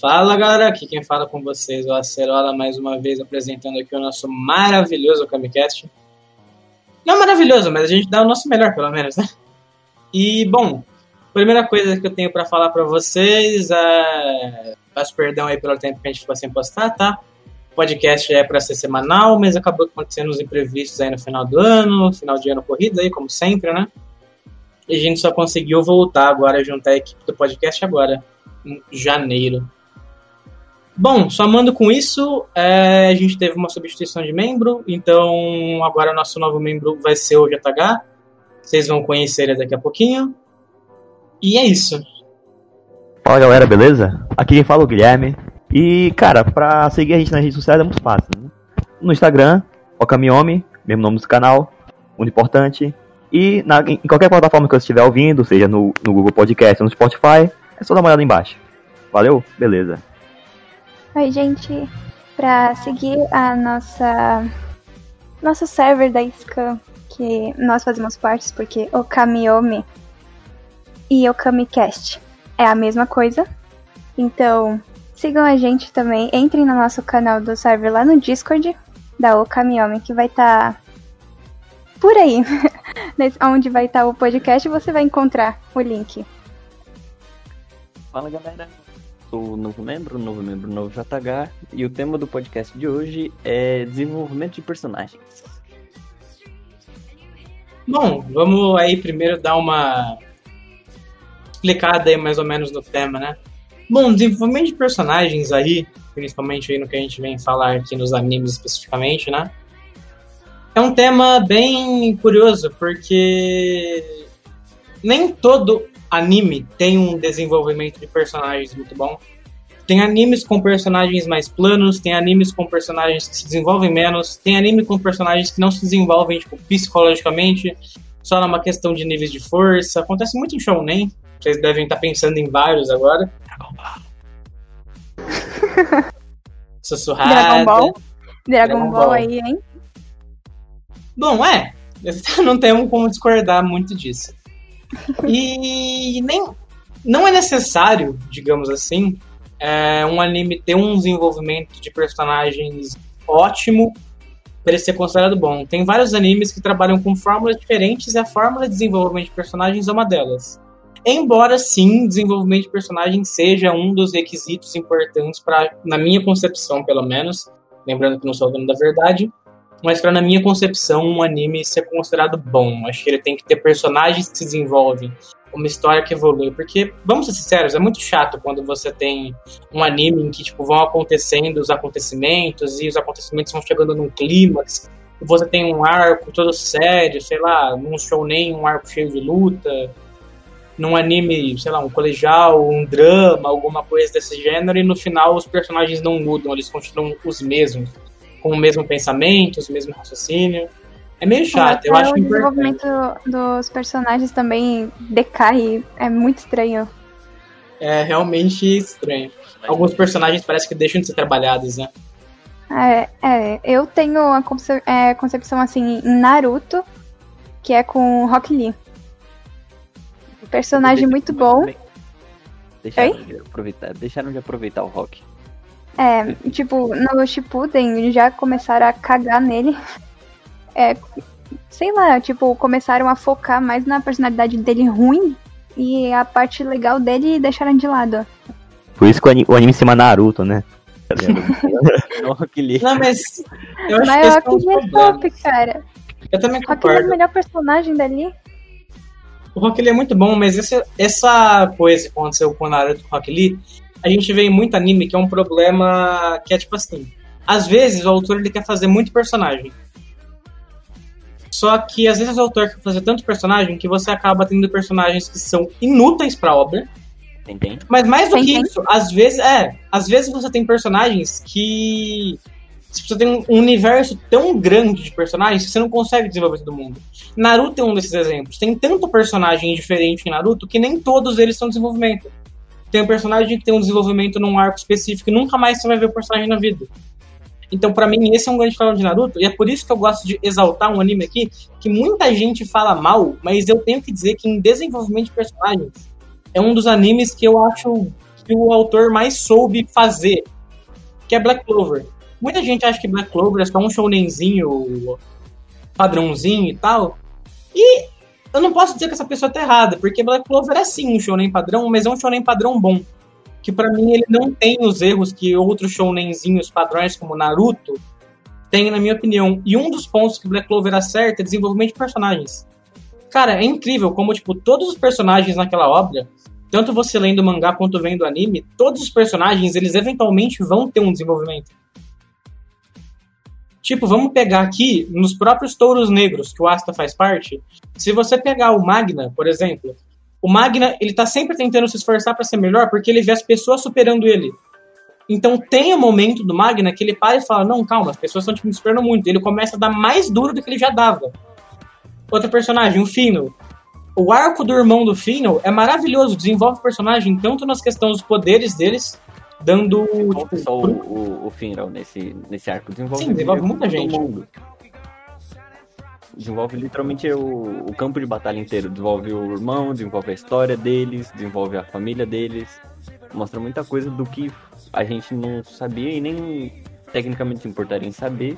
Fala galera, aqui quem fala com vocês é o Acerola, mais uma vez apresentando aqui o nosso maravilhoso Camicast. Não maravilhoso, mas a gente dá o nosso melhor pelo menos, né? E bom, primeira coisa que eu tenho para falar para vocês é. Peço perdão aí pelo tempo que a gente ficou sem postar, tá? O podcast é para ser semanal, mas acabou acontecendo os imprevistos aí no final do ano, final de ano corrido aí, como sempre, né? E a gente só conseguiu voltar agora, juntar a equipe do podcast agora, em janeiro. Bom, somando com isso, é, a gente teve uma substituição de membro, então agora nosso novo membro vai ser o JH. Vocês vão conhecer ele daqui a pouquinho. E é isso. Fala galera, beleza? Aqui quem fala é o Guilherme. E cara, pra seguir a gente nas redes sociais é muito fácil. Né? No Instagram, Okamiomi, mesmo nome do canal, muito importante. E na, em qualquer plataforma que você estiver ouvindo, seja no, no Google Podcast ou no Spotify, é só dar uma olhada embaixo. Valeu? Beleza. Oi, gente. Pra seguir a nossa nosso server da Scam, que nós fazemos parte, porque o Kamiomi e o Kamicast é a mesma coisa. Então, sigam a gente também. Entrem no nosso canal do server lá no Discord da Okamiomi, que vai estar tá por aí. onde vai estar tá o podcast, você vai encontrar o link. Fala galera, sou novo membro, novo membro, novo JH, e o tema do podcast de hoje é desenvolvimento de personagens. Bom, vamos aí primeiro dar uma explicada aí mais ou menos no tema, né? Bom, desenvolvimento de personagens aí, principalmente aí no que a gente vem falar aqui nos animes especificamente, né? É um tema bem curioso, porque nem todo anime tem um desenvolvimento de personagens muito bom. Tem animes com personagens mais planos, tem animes com personagens que se desenvolvem menos, tem anime com personagens que não se desenvolvem tipo, psicologicamente, só numa questão de níveis de força. Acontece muito em shounen. Vocês devem estar pensando em vários agora. Dragon Ball. Sussurrada. Dragon Ball. Dragon, Dragon Ball aí, hein? Bom, é. Não temos como discordar muito disso. E nem não é necessário, digamos assim, é, um anime ter um desenvolvimento de personagens ótimo para ele ser considerado bom. Tem vários animes que trabalham com fórmulas diferentes e a fórmula de desenvolvimento de personagens é uma delas. Embora sim, desenvolvimento de personagem seja um dos requisitos importantes para, na minha concepção, pelo menos, lembrando que não sou dono da verdade, mas para na minha concepção um anime ser considerado bom. Acho que ele tem que ter personagens que se desenvolvem, uma história que evolui, porque vamos ser sinceros, é muito chato quando você tem um anime em que tipo vão acontecendo os acontecimentos e os acontecimentos vão chegando num clímax. Você tem um arco todo sério, sei lá, num show nem um arco cheio de luta, num anime, sei lá, um colegial, um drama, alguma coisa desse gênero, e no final os personagens não mudam, eles continuam os mesmos com o mesmo pensamento, o mesmo raciocínio. É meio chato, eu acho que o desenvolvimento dos personagens também decai, é muito estranho. É realmente estranho. Alguns personagens parece que deixam de ser trabalhados, né? É, é eu tenho a conce é, concepção assim em Naruto, que é com Rock Lee. Personagem muito bom. Deixaram de, aproveitar, deixaram de aproveitar o Rock. É, tipo, no Shippuden já começaram a cagar nele. É, sei lá, tipo, começaram a focar mais na personalidade dele ruim e a parte legal dele deixaram de lado. Por isso que o anime, se chama Naruto, né? Não, mas eu acho mas que Rock é top, cara. Eu também concordo. Rock é o melhor personagem dali. O Rock Lee é muito bom, mas esse, essa coisa que aconteceu com o Naruto e o Rock Lee a gente vê em muito anime que é um problema que é tipo assim. Às vezes o autor ele quer fazer muito personagem. Só que às vezes o autor quer fazer tanto personagem que você acaba tendo personagens que são inúteis pra obra. Entende? Mas mais do que isso, às vezes, é, às vezes você tem personagens que você tem um universo tão grande de personagens que você não consegue desenvolver todo mundo. Naruto é um desses exemplos. Tem tanto personagem diferente em Naruto que nem todos eles são desenvolvimento tem um personagem que tem um desenvolvimento num arco específico e nunca mais você vai ver o personagem na vida. Então, para mim, esse é um grande problema de Naruto, e é por isso que eu gosto de exaltar um anime aqui, que muita gente fala mal, mas eu tenho que dizer que em desenvolvimento de personagens, é um dos animes que eu acho que o autor mais soube fazer, que é Black Clover. Muita gente acha que Black Clover é só um shounenzinho padrãozinho e tal. E eu não posso dizer que essa pessoa tá errada, porque Black Clover é sim um shonen padrão, mas é um shonen padrão bom. Que para mim ele não tem os erros que outros shounenzinhos padrões como Naruto têm, na minha opinião. E um dos pontos que Black Clover acerta é desenvolvimento de personagens. Cara, é incrível como, tipo, todos os personagens naquela obra, tanto você lendo o mangá quanto vendo o anime, todos os personagens, eles eventualmente vão ter um desenvolvimento. Tipo, vamos pegar aqui nos próprios touros negros, que o Asta faz parte. Se você pegar o Magna, por exemplo, o Magna, ele tá sempre tentando se esforçar para ser melhor porque ele vê as pessoas superando ele. Então tem o um momento do Magna que ele para e fala: Não, calma, as pessoas estão tipo, me superando muito. Ele começa a dar mais duro do que ele já dava. Outro personagem, o Fino. O arco do irmão do Fino é maravilhoso, desenvolve o personagem tanto nas questões dos poderes deles, dando. Tipo, só pro... o, o Finral nesse, nesse arco. Desenvolve, Sim, desenvolve muita gente. Mundo. Desenvolve literalmente o, o campo de batalha inteiro. Desenvolve o irmão, desenvolve a história deles, desenvolve a família deles. Mostra muita coisa do que a gente não sabia e nem tecnicamente importaria em saber.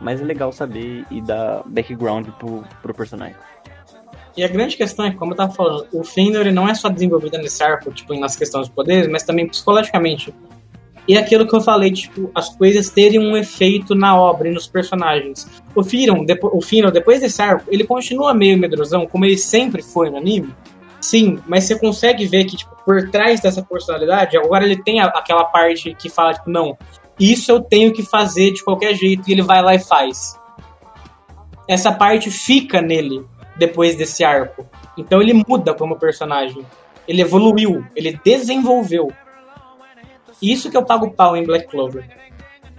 Mas é legal saber e dar background pro, pro personagem. E a grande questão é como eu tava falando, o Findor ele não é só desenvolvido nesse arco, tipo, nas questões de poderes, mas também psicologicamente. E aquilo que eu falei, tipo, as coisas terem um efeito na obra e nos personagens. O Firon, depo o Firon, depois desse arco, ele continua meio medrosão, como ele sempre foi no anime. Sim, mas você consegue ver que, tipo, por trás dessa personalidade, agora ele tem a, aquela parte que fala, tipo, não, isso eu tenho que fazer de qualquer jeito, e ele vai lá e faz. Essa parte fica nele depois desse arco. Então ele muda como personagem. Ele evoluiu, ele desenvolveu. Isso que eu pago pau em Black Clover.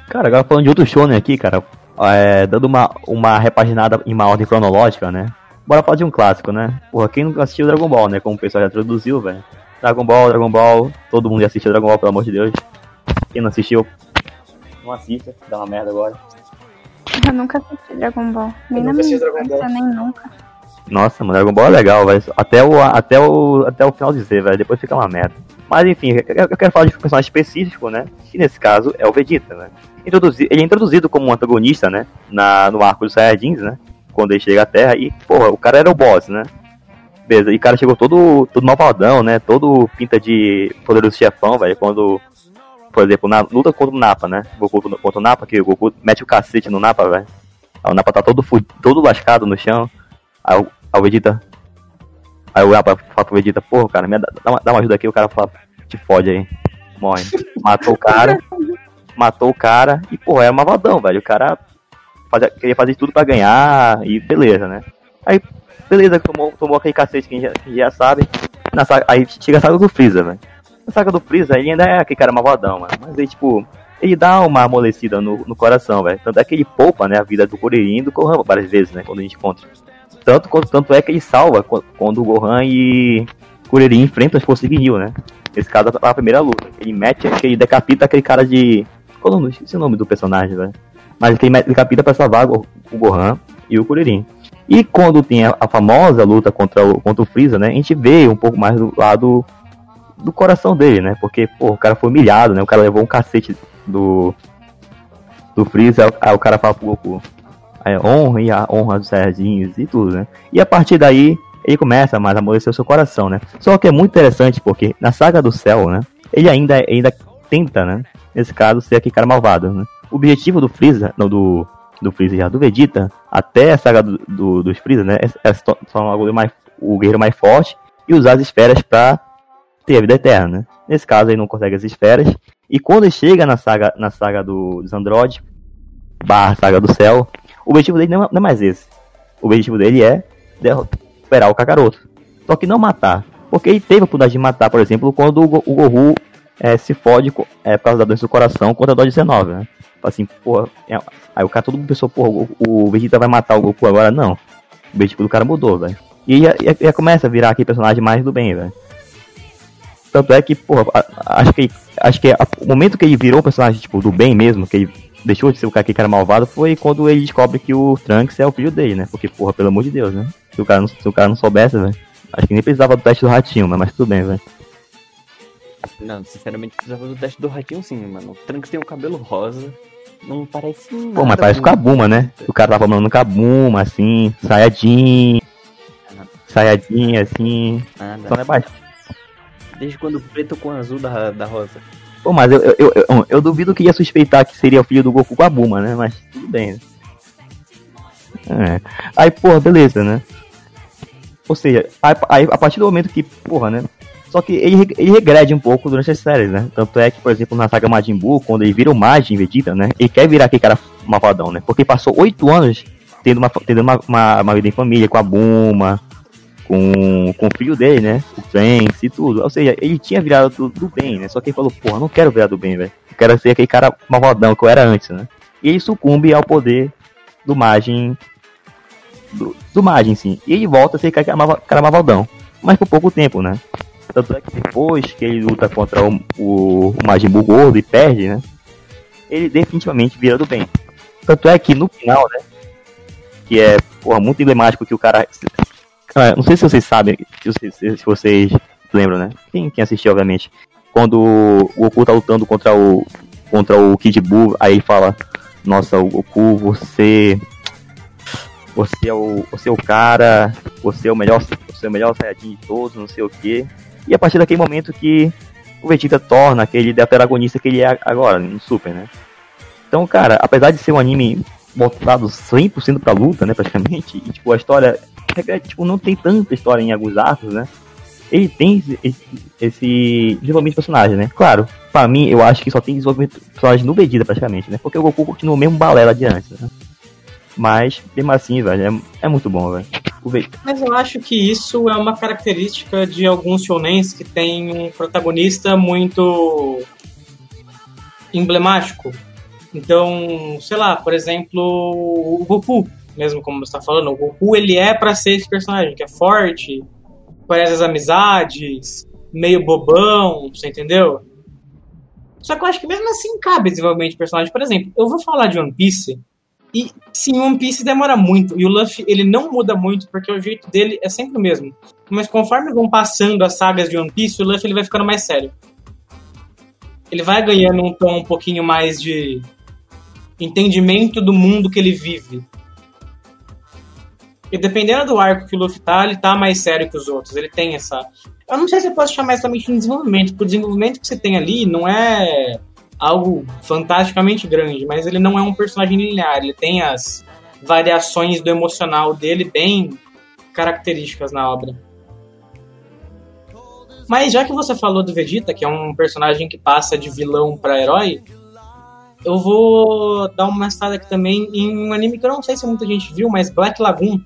Cara, agora falando de outro shonen aqui, cara, é, dando uma, uma repaginada em uma ordem cronológica, né? Bora falar de um clássico, né? Porra, quem nunca assistiu Dragon Ball, né? Como o pessoal já introduziu, velho. Dragon Ball, Dragon Ball, todo mundo já assistiu Dragon Ball, pelo amor de Deus. Quem não assistiu, não assista, dá uma merda agora. Eu nunca assisti Dragon Ball. Nem Eu nunca assisti Dragon Ball. nem nunca. Nossa, mano, Dragon Ball é legal, velho. Até o, até, o, até o final dizer, velho. Depois fica uma merda. Mas enfim, eu quero falar de um personagem específico, né? Que nesse caso é o Vegeta, né? Introduzi ele é introduzido como um antagonista, né? Na, no arco dos Saiyajins, né? Quando ele chega à Terra. E, porra, o cara era o boss, né? Beleza, e o cara chegou todo, todo malvadão, né? Todo pinta de poderoso chefão, velho. Quando, por exemplo, na luta contra o Napa, né? Goku contra o Napa, que o Goku mete o cacete no Napa, velho. O Napa tá todo, todo lascado no chão. Aí aí o Vegeta. Aí o Napa fala pro Vegeta, porra, cara, me dá, dá uma, dá uma ajuda aqui. O cara fala, te fode aí. Morre. Matou o cara. Matou o cara. E, porra, era malvadão, velho. O cara fazia, queria fazer tudo pra ganhar. E beleza, né? Aí, beleza, tomou, tomou aquele cacete que a gente já, que já sabe. Na saga- aí chega a saga do Freeza, velho. Na saga do Freeza, ele ainda é aquele cara malvadão, mano. Mas aí, tipo, ele dá uma amolecida no, no coração, velho. Tanto é que ele poupa, né, a vida do Kuririn e do Gohan várias vezes, né, quando a gente encontra. Tanto, tanto é que ele salva qu- quando o Gohan e Kuririn enfrentam Forças Ginyu, né. Esse caso na primeira luta. Ele mete, ele decapita aquele cara de... Qual o nome, esqueci o nome do personagem, velho. Mas ele decapita pra salvar o, Gohan e o Kuririn. E quando tem a, a famosa luta contra o, contra o Freeza, né, a gente vê um pouco mais do lado do coração dele, né? Porque, pô, o cara foi humilhado, né? O cara levou um cacete do. do Freeza, aí o cara fala pro Goku. Aí, honra e a honra dos Saiyajins e tudo, né? E a partir daí, ele começa mais a amolecer o seu coração, né? Só que é muito interessante porque na saga do céu, né? Ele ainda, ainda tenta, né? Nesse caso, ser aquele cara malvado, né? O objetivo do Freeza, não, do. Do Freeza já, do Vegeta, até a saga do, do- dos Freeza, né? É, é se tor- tornar o, mais, o guerreiro mais forte e usar as esferas pra ter a vida eterna, né? Nesse caso ele não consegue as esferas. E quando ele chega na saga, na saga do, dos Android, barra saga do céu, o objetivo dele não é, não é mais esse. O objetivo dele é derro- recuperar o Kakaroto. Só que não matar. Porque ele teve a oportunidade de matar, por exemplo, quando o, o Goku é, se fode é, por causa da doença do coração contra a Dodge 19, né? Assim, porra, é- aí o cara todo mundo pensou, porra, o, o Vegeta vai matar o Goku agora? Não. O objetivo do cara mudou, velho. E já, já- já começa a virar aquele personagem mais do bem, velho. Tanto é que, porra, acho que, acho que a- o momento que ele virou personagem, tipo, do bem mesmo, que ele deixou de ser o cara que era malvado, foi quando ele descobre que o Trunks é o filho dele, né? Porque, porra, pelo amor de Deus, né? Se o cara não, se o cara não soubesse, velho, acho que nem precisava do teste do ratinho, mas, mas tudo bem, velho. Não, sinceramente, precisava do teste do ratinho sim, mano. O Trunks tem um cabelo rosa. Não parece Pô, mas parece com a Buma, né? O cara tava falando com a Buma, assim, saiadinho. Saiadinho, assim. Nada. Só não é baixo. Desde quando o preto com azul da, da rosa. Pô, mas eu, eu, eu, eu, duvido que ia suspeitar que seria o filho do Goku com a Buma, né? Mas tudo bem. né? É. Aí, porra, beleza, né? Ou seja, aí, a partir do momento que, porra, né? Só que ele, ele regrede um pouco durante as séries, né? Tanto é que, por exemplo, na saga Majin Buu, quando ele vira o Majin Vegeta, né? Ele quer virar aquele cara malvadão, né? Porque passou oito anos tendo uma, tendo uma, uma, uma vida em família com a Buma, com, com o filho dele, né? O Trunks e tudo. Ou seja, ele tinha virado do, do bem, né? Só que ele falou, porra, não quero virar do bem, velho. Quero ser aquele cara malvadão que eu era antes, né? E ele sucumbe ao poder do Majin. Do, do Majin, sim. E ele volta a ser malva- cara malvadão. Mas por pouco tempo, né? Tanto é que depois que ele luta contra o, o, o Majin Buu gordo e perde, né? Ele definitivamente vira do bem. Tanto é que no final, né? Que é, porra, muito emblemático que o cara. Cara, não sei se vocês sabem, se vocês, se vocês lembram, né? Quem, quem assistiu, obviamente. Quando o Goku tá lutando contra o. contra o Kid Buu, aí fala, nossa, o Goku, você. Você é o. Você é o cara, você é o melhor. Você é o melhor Saiyajin de todos, não sei o quê. E a partir daquele momento que o Vegeta torna aquele protagonista que ele é agora, no Super, né? Então, cara, apesar de ser um anime voltado 100% pra luta, né, praticamente, e, tipo, a história, é, tipo, não tem tanta história em alguns arcos, né? Ele tem esse, esse, desenvolvimento de personagem, né? Claro, pra mim, eu acho que só tem desenvolvimento de personagem no Vegeta, praticamente, né? Porque o Goku continua o mesmo balela de antes, né? Mas, mesmo assim, velho, é, é muito bom, velho. Mas eu acho que isso é uma característica de alguns shonens que tem um protagonista muito emblemático. Então, sei lá, por exemplo, o Goku, mesmo como você está falando, o Goku ele é para ser esse personagem que é forte, conhece as amizades, meio bobão, você entendeu? Só que eu acho que mesmo assim cabe desenvolvimento de personagem. Por exemplo, eu vou falar de One Piece e sim, One Piece demora muito. E o Luffy, ele não muda muito, porque o jeito dele é sempre o mesmo. Mas conforme vão passando as sagas de One Piece, o Luffy ele vai ficando mais sério. Ele vai ganhando um tom um pouquinho mais de entendimento do mundo que ele vive. E dependendo do arco que o Luffy tá, ele tá mais sério que os outros. Ele tem essa. Eu não sei se eu posso chamar exatamente de desenvolvimento, porque o desenvolvimento que você tem ali não é algo fantasticamente grande, mas ele não é um personagem linear, ele tem as variações do emocional dele bem características na obra. Mas já que você falou do Vegeta, que é um personagem que passa de vilão para herói, eu vou dar uma estada aqui também em um anime que eu não sei se muita gente viu, mas Black Lagoon.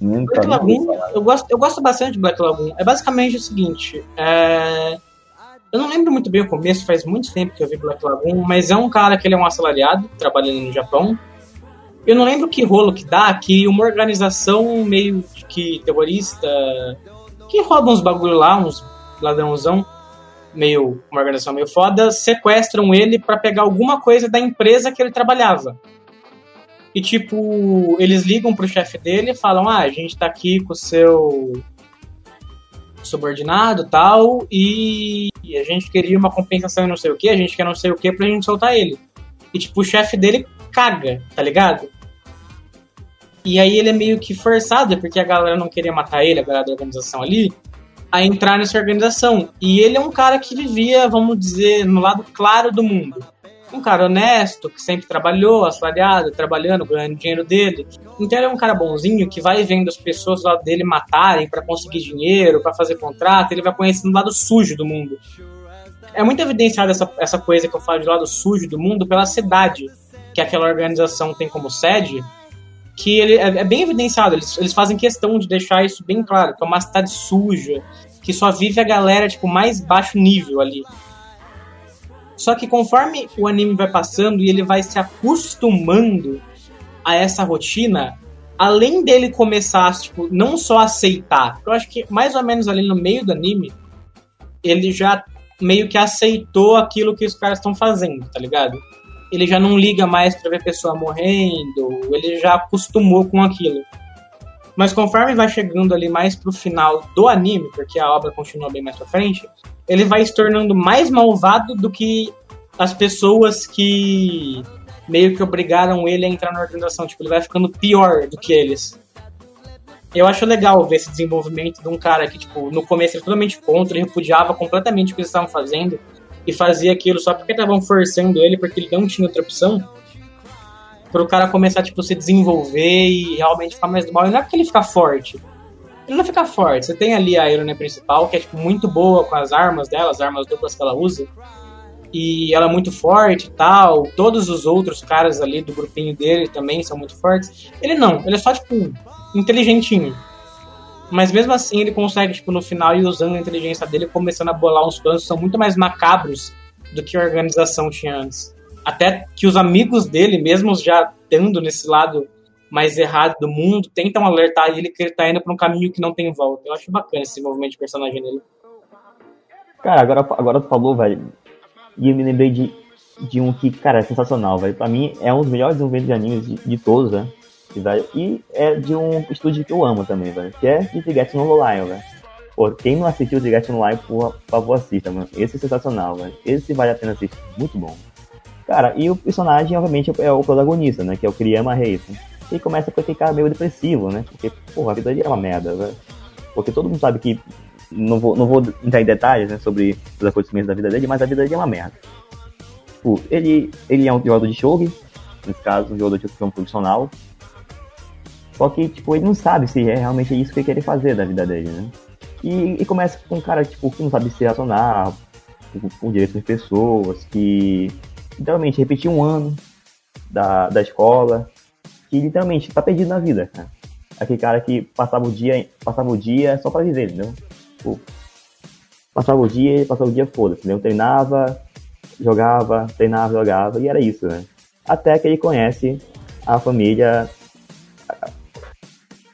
Nunca Black Lagoon, eu gosto, eu gosto bastante de Black Lagoon. É basicamente o seguinte, é... eu não lembro muito bem o começo, faz muito tempo que eu vi Black Lagoon, mas é um cara que ele é um assalariado, trabalhando no Japão. Eu não lembro que rolo que dá, que uma organização meio que terrorista, que rouba uns bagulho lá, uns ladrãozão, meio, uma organização meio foda, sequestram ele para pegar alguma coisa da empresa que ele trabalhava. E, tipo, eles ligam pro chefe dele e falam: Ah, a gente tá aqui com o seu subordinado tal, e a gente queria uma compensação e não sei o que, a gente quer não sei o que pra gente soltar ele. E, tipo, o chefe dele caga, tá ligado? E aí ele é meio que forçado, porque a galera não queria matar ele, a galera da organização ali, a entrar nessa organização. E ele é um cara que vivia, vamos dizer, no lado claro do mundo um cara honesto, que sempre trabalhou, assalariado, trabalhando, ganhando dinheiro dele. Então ele é um cara bonzinho que vai vendo as pessoas lado dele matarem para conseguir dinheiro, para fazer contrato, ele vai conhecendo o lado sujo do mundo. É muito evidenciada essa, essa coisa que eu falo de lado sujo do mundo pela cidade que aquela organização tem como sede, que ele é, é bem evidenciado, eles, eles fazem questão de deixar isso bem claro, que é uma cidade suja, que só vive a galera tipo mais baixo nível ali. Só que conforme o anime vai passando e ele vai se acostumando a essa rotina, além dele começar, tipo, não só aceitar, eu acho que mais ou menos ali no meio do anime, ele já meio que aceitou aquilo que os caras estão fazendo, tá ligado? Ele já não liga mais pra ver pessoa morrendo, ele já acostumou com aquilo. Mas conforme vai chegando ali mais pro final do anime, porque a obra continua bem mais pra frente, ele vai se tornando mais malvado do que as pessoas que meio que obrigaram ele a entrar na organização. Tipo, ele vai ficando pior do que eles. Eu acho legal ver esse desenvolvimento de um cara que, tipo, no começo era totalmente contra, ele repudiava completamente o que eles estavam fazendo e fazia aquilo só porque estavam forçando ele, porque ele não tinha outra opção. Para o cara começar, tipo, se desenvolver e realmente ficar mais do mal. E não é porque ele fica forte. Ele não fica forte. Você tem ali a heroína principal, que é, tipo, muito boa com as armas dela, as armas duplas que ela usa e ela é muito forte e tal. Todos os outros caras ali do grupinho dele também são muito fortes. Ele não, ele é só, tipo, inteligentinho. Mas mesmo assim ele consegue, tipo, no final, ir usando a inteligência dele, começando a bolar uns planos que são muito mais macabros do que a organização tinha antes. Até que os amigos dele, mesmo já tendo nesse lado mais errado do mundo, tentam alertar ele que ele tá indo pra um caminho que não tem volta. Eu acho bacana esse movimento de personagem dele. Cara, agora, agora tu falou, velho, e eu me lembrei de, de um que, cara, é sensacional, velho. Pra mim, é um dos melhores desenvolvimentos de animes de, de todos, né? Velho. E é de um estúdio que eu amo também, velho. Que é de Triget no Lion, velho. Pô, quem não assistiu Triget no Lion, por favor, assista, mano. Esse é sensacional, velho. Esse vale a pena assistir. Muito bom. Cara, e o personagem, obviamente, é o protagonista, né? Que é o Kiriyama Reis. E começa com aquele cara meio depressivo, né? Porque, porra, a vida dele é uma merda, velho. Porque todo mundo sabe que não vou, não vou entrar em detalhes né, sobre os acontecimentos da vida dele, mas a vida dele é uma merda. Ele, ele é um jogador de shogi, nesse caso, um jogador de um profissional. Só que, tipo, ele não sabe se é realmente isso que ele quer fazer da vida dele, né? E, e começa com um cara, tipo, que não sabe se relacionar com, com direitos de pessoas, que literalmente repetiu um ano da, da escola, que literalmente tá perdido na vida, cara. Aquele cara que passava o dia, passava o dia só pra viver, entendeu? Tipo, passava o dia, passava o dia foda-se, né? Eu treinava, jogava, treinava, jogava, e era isso, né? Até que ele conhece a família.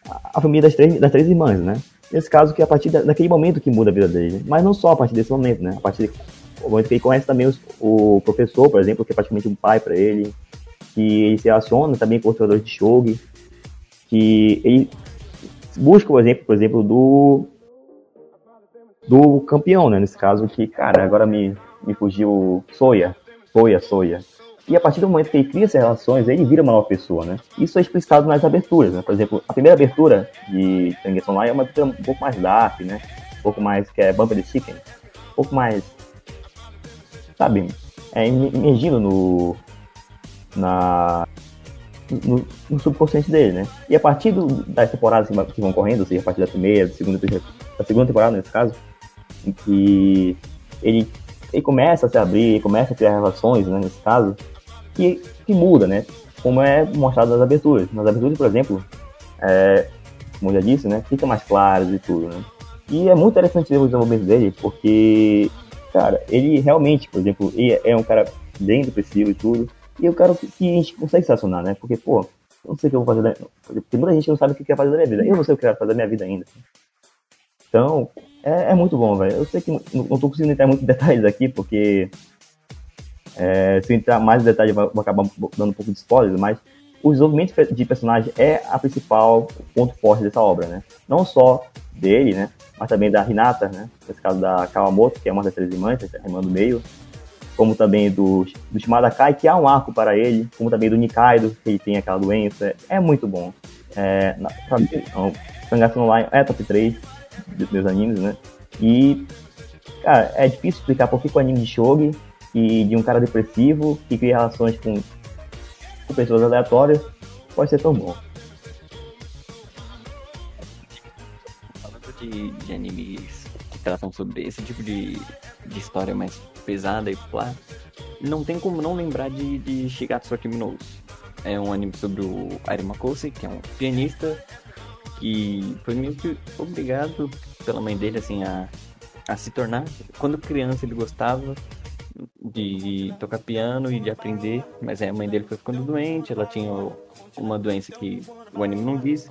A, a família das três, das três irmãs, né? Nesse caso, que é a partir da, daquele momento que muda a vida dele. Mas não só a partir desse momento, né? A partir que ele conhece também os, o professor, por exemplo, que é praticamente um pai para ele, que ele se relaciona também com os jogadores de shogi, que ele busca o exemplo, por exemplo, do do campeão, né? Nesse caso que, cara, agora me, me fugiu Soya. Soya, Soya. E a partir do momento que ele cria essas relações, ele vira uma nova pessoa, né? Isso é explicitado nas aberturas, né? Por exemplo, a primeira abertura de Tengen Online é uma abertura um pouco mais dark, né? Um pouco mais, que é Bumper the Chicken. Um pouco mais, sabe? É imergindo no... na... No, no, subconsciente dele, né? E a partir do, das temporadas que vão correndo, ou seja, a partir da primeira, da segunda, da segunda temporada, nesse caso, em que ele, ele começa a se abrir, começa a criar relações, né, nesse caso, que, que muda, né? Como é mostrado nas aberturas. Nas aberturas, por exemplo, é, como já disse, né, fica mais claro e tudo, né? E é muito interessante ver o desenvolvimento dele, porque, cara, ele realmente, por exemplo, é um cara bem depressivo e tudo, e eu quero que a gente consegue se relacionar, né? Porque, pô, eu não sei o que eu vou fazer. Da... Tem muita gente que não sabe o que quer fazer da minha vida. Eu não sei o que eu quero fazer da minha vida ainda. Então, é, é muito bom, velho. Eu sei que não, não tô conseguindo entrar muito em detalhes aqui, porque é, se entrar mais em detalhes, vou acabar dando um pouco de spoilers, mas o desenvolvimento de personagem é a principal ponto forte dessa obra, né? Não só dele, né? Mas também da Hinata, né? Nesse caso da Kawamoto, que é uma das três irmãs, a irmã do meio. Como também do, do Shimada Kai, que há um arco para ele. Como também do Nikaido, que ele tem aquela doença. É muito bom. É, na, mim, então, Sangatsu Online é top 3 dos meus animes, né? E, cara, é difícil explicar por que o anime de shogi e de um cara depressivo que cria relações com, com pessoas aleatórias pode ser tão bom. Falando de, de animes que tratam sobre esse tipo de, de história mais pesada e plá, não tem como não lembrar de, de Shigatsu Akiminoso. É um anime sobre o Airi que é um pianista que foi meio que obrigado pela mãe dele, assim, a, a se tornar. Quando criança ele gostava de tocar piano e de aprender, mas a mãe dele foi ficando doente, ela tinha uma doença que o anime não diz.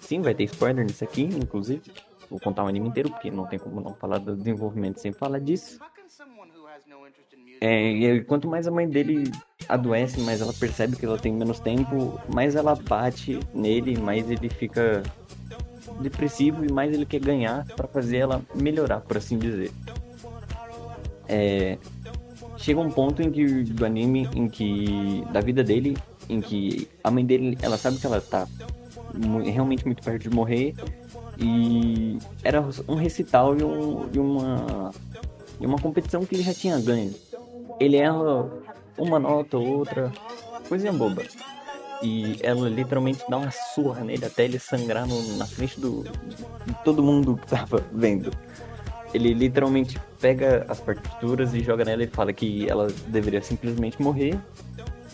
Sim, vai ter spoiler nisso aqui, inclusive. Vou contar o anime inteiro, porque não tem como não falar do desenvolvimento sem falar disso. É, e quanto mais a mãe dele adoece, mais ela percebe que ela tem menos tempo, mais ela bate nele, mais ele fica depressivo e mais ele quer ganhar para fazer ela melhorar, por assim dizer. É, chega um ponto em que do anime em que da vida dele em que a mãe dele ela sabe que ela tá realmente muito perto de morrer e era um recital e, um, e uma e uma competição que ele já tinha ganho. Ele erra uma nota ou outra coisinha boba. E ela literalmente dá uma surra nele até ele sangrar no, na frente do, de todo mundo que tava vendo ele literalmente pega as partituras e joga nela e fala que ela deveria simplesmente morrer.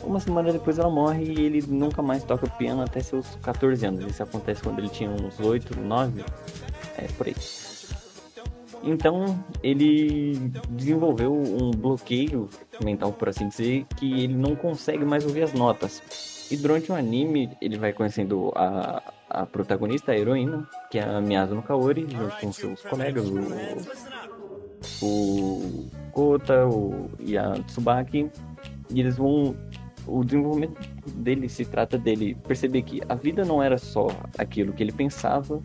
Uma semana depois ela morre e ele nunca mais toca piano até seus 14 anos. Isso acontece quando ele tinha uns 8, 9, é por aí. Então ele desenvolveu um bloqueio mental, por assim dizer, que ele não consegue mais ouvir as notas. E durante o anime ele vai conhecendo a, a protagonista, a heroína, que é a Miyazuno Kaori, junto com seus colegas, o, o Kota o, e a Tsubaki. E eles vão. O desenvolvimento dele se trata dele perceber que a vida não era só aquilo que ele pensava,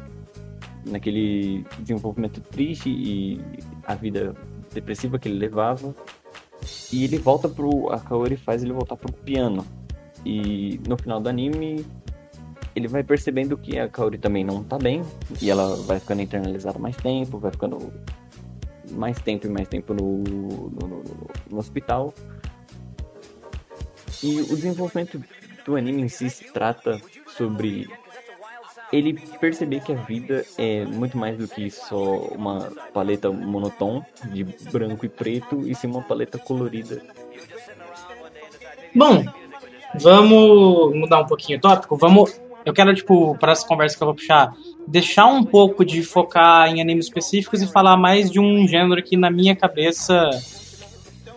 naquele desenvolvimento triste e a vida depressiva que ele levava. E ele volta pro. A Kaori faz ele voltar pro piano. E no final do anime, ele vai percebendo que a Kaori também não tá bem, e ela vai ficando internalizada mais tempo, vai ficando mais tempo e mais tempo no, no, no, no hospital. E o desenvolvimento do anime em si se trata sobre ele perceber que a vida é muito mais do que só uma paleta monotom de branco e preto e sim uma paleta colorida. Bom, vamos mudar um pouquinho o tópico. Vamos eu quero, tipo, para essa conversa que eu vou puxar, deixar um pouco de focar em animes específicos e falar mais de um gênero que, na minha cabeça,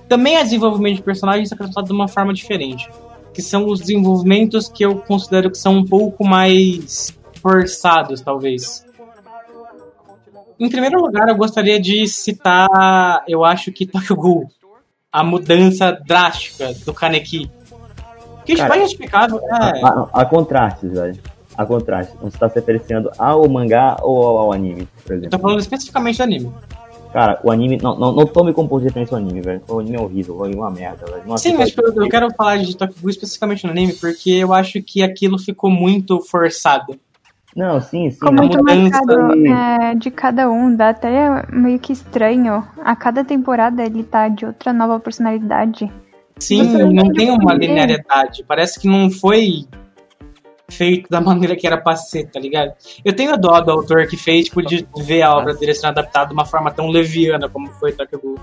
também é desenvolvimento de personagens apresentado de uma forma diferente. Que são os desenvolvimentos que eu considero que são um pouco mais forçados, talvez. Em primeiro lugar, eu gostaria de citar, eu acho que Tokyo Ghoul, a mudança drástica do Kaneki que Cara, vai justificável. É... Há, há contrastes, velho. Há contrastes. Você está se referenciando ao mangá ou ao anime, por exemplo? Eu tô falando especificamente do anime. Cara, o anime. Não, não, não tome como referência o anime, velho. O anime é horrível, o anime é uma merda, velho. Nossa, Sim, mas eu, eu quero falar de Tokyo Ghoul especificamente no anime, porque eu acho que aquilo ficou muito forçado. Não, sim, sim. Ficou muito marcado é, de cada um, dá até meio que estranho. A cada temporada ele tá de outra nova personalidade. Sim, não tem uma linearidade. Parece que não foi feito da maneira que era pra ser, tá ligado? Eu tenho a dó do autor que fez, tipo, de ver a obra dele sendo adaptada de uma forma tão leviana como foi Tokyo Ghoul.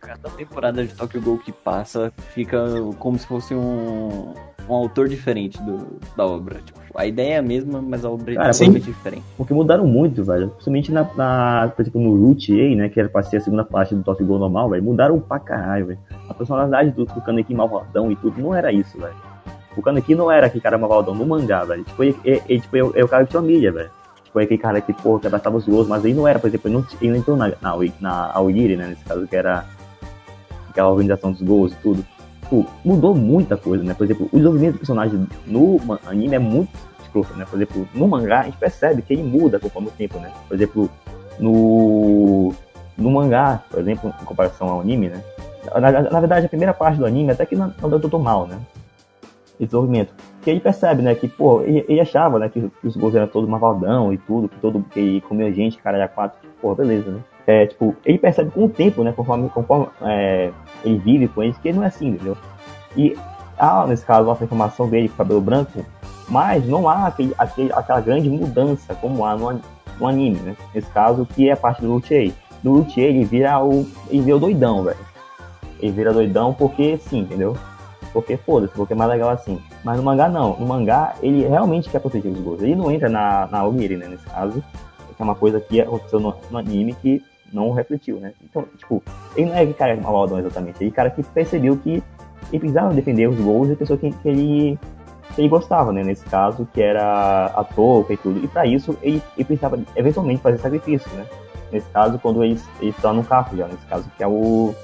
Cada temporada de Tokyo Ghoul que passa fica como se fosse um, um autor diferente do, da obra. Tipo, a ideia é a mesma, mas a obra é diferente. Porque mudaram muito, velho. Principalmente na, na, por exemplo, no Root A, né? Que era pra ser a segunda parte do Top Go normal, velho. Mudaram pra caralho, velho. A personalidade do, do Kaneki malvadão e tudo não era isso, velho. O Kaneki não era aquele cara malvadão no mangá, velho. Tipo, ele, ele, ele tipo, é, é o cara que tinha milha, velho. Tipo, é aquele cara que, pô, que abraçava os gostos, mas aí não era, por exemplo, ele não, ele não entrou na, na, na Aogiri, né? Nesse caso, que era aquela organização dos gols e tudo. Tipo, mudou muita coisa, né? Por exemplo, o desenvolvimento do personagem no anime é muito escroto, né? Por exemplo, no mangá a gente percebe que ele muda conforme o tempo, né? Por exemplo, no, no mangá, por exemplo, em comparação ao anime, né? Na, na verdade, a primeira parte do anime até que não, não deu tudo mal, né? Esse desenvolvimento. Que ele percebe, né? Que, pô, ele, ele achava, né? Que, que os gols eram todos malvadão e tudo, que todo que comia gente, cara, a quatro. Pô, beleza, né? É, tipo, ele percebe com o tempo, né? Conforme, conforme é, ele vive com eles, que ele não é assim, entendeu? E há, nesse caso, a informação dele com cabelo branco, mas não há aquele, aquele, aquela grande mudança como há no, no, anime, né? Nesse caso, que é a parte do Lutier. Do Lutier, ele vira o, ele vira o doidão, velho. Ele vira doidão porque sim, entendeu? Porque foda-se, porque é mais legal assim. Mas no mangá não. No mangá, ele realmente quer proteger os gostos. Ele não entra na, na Ogiri, né? Nesse caso. Que é uma coisa que aconteceu no, no anime que não refletiu, né? Então, tipo, ele não é cara malvadão exatamente. Ele é cara que percebeu que ele precisava defender os gols e pensou que, que ele que ele gostava, né? Nesse caso, que era a touca e tudo. E para isso, ele, ele precisava eventualmente fazer sacrifício, né? Nesse caso, quando ele, ele se torna um já, nesse caso, que é o.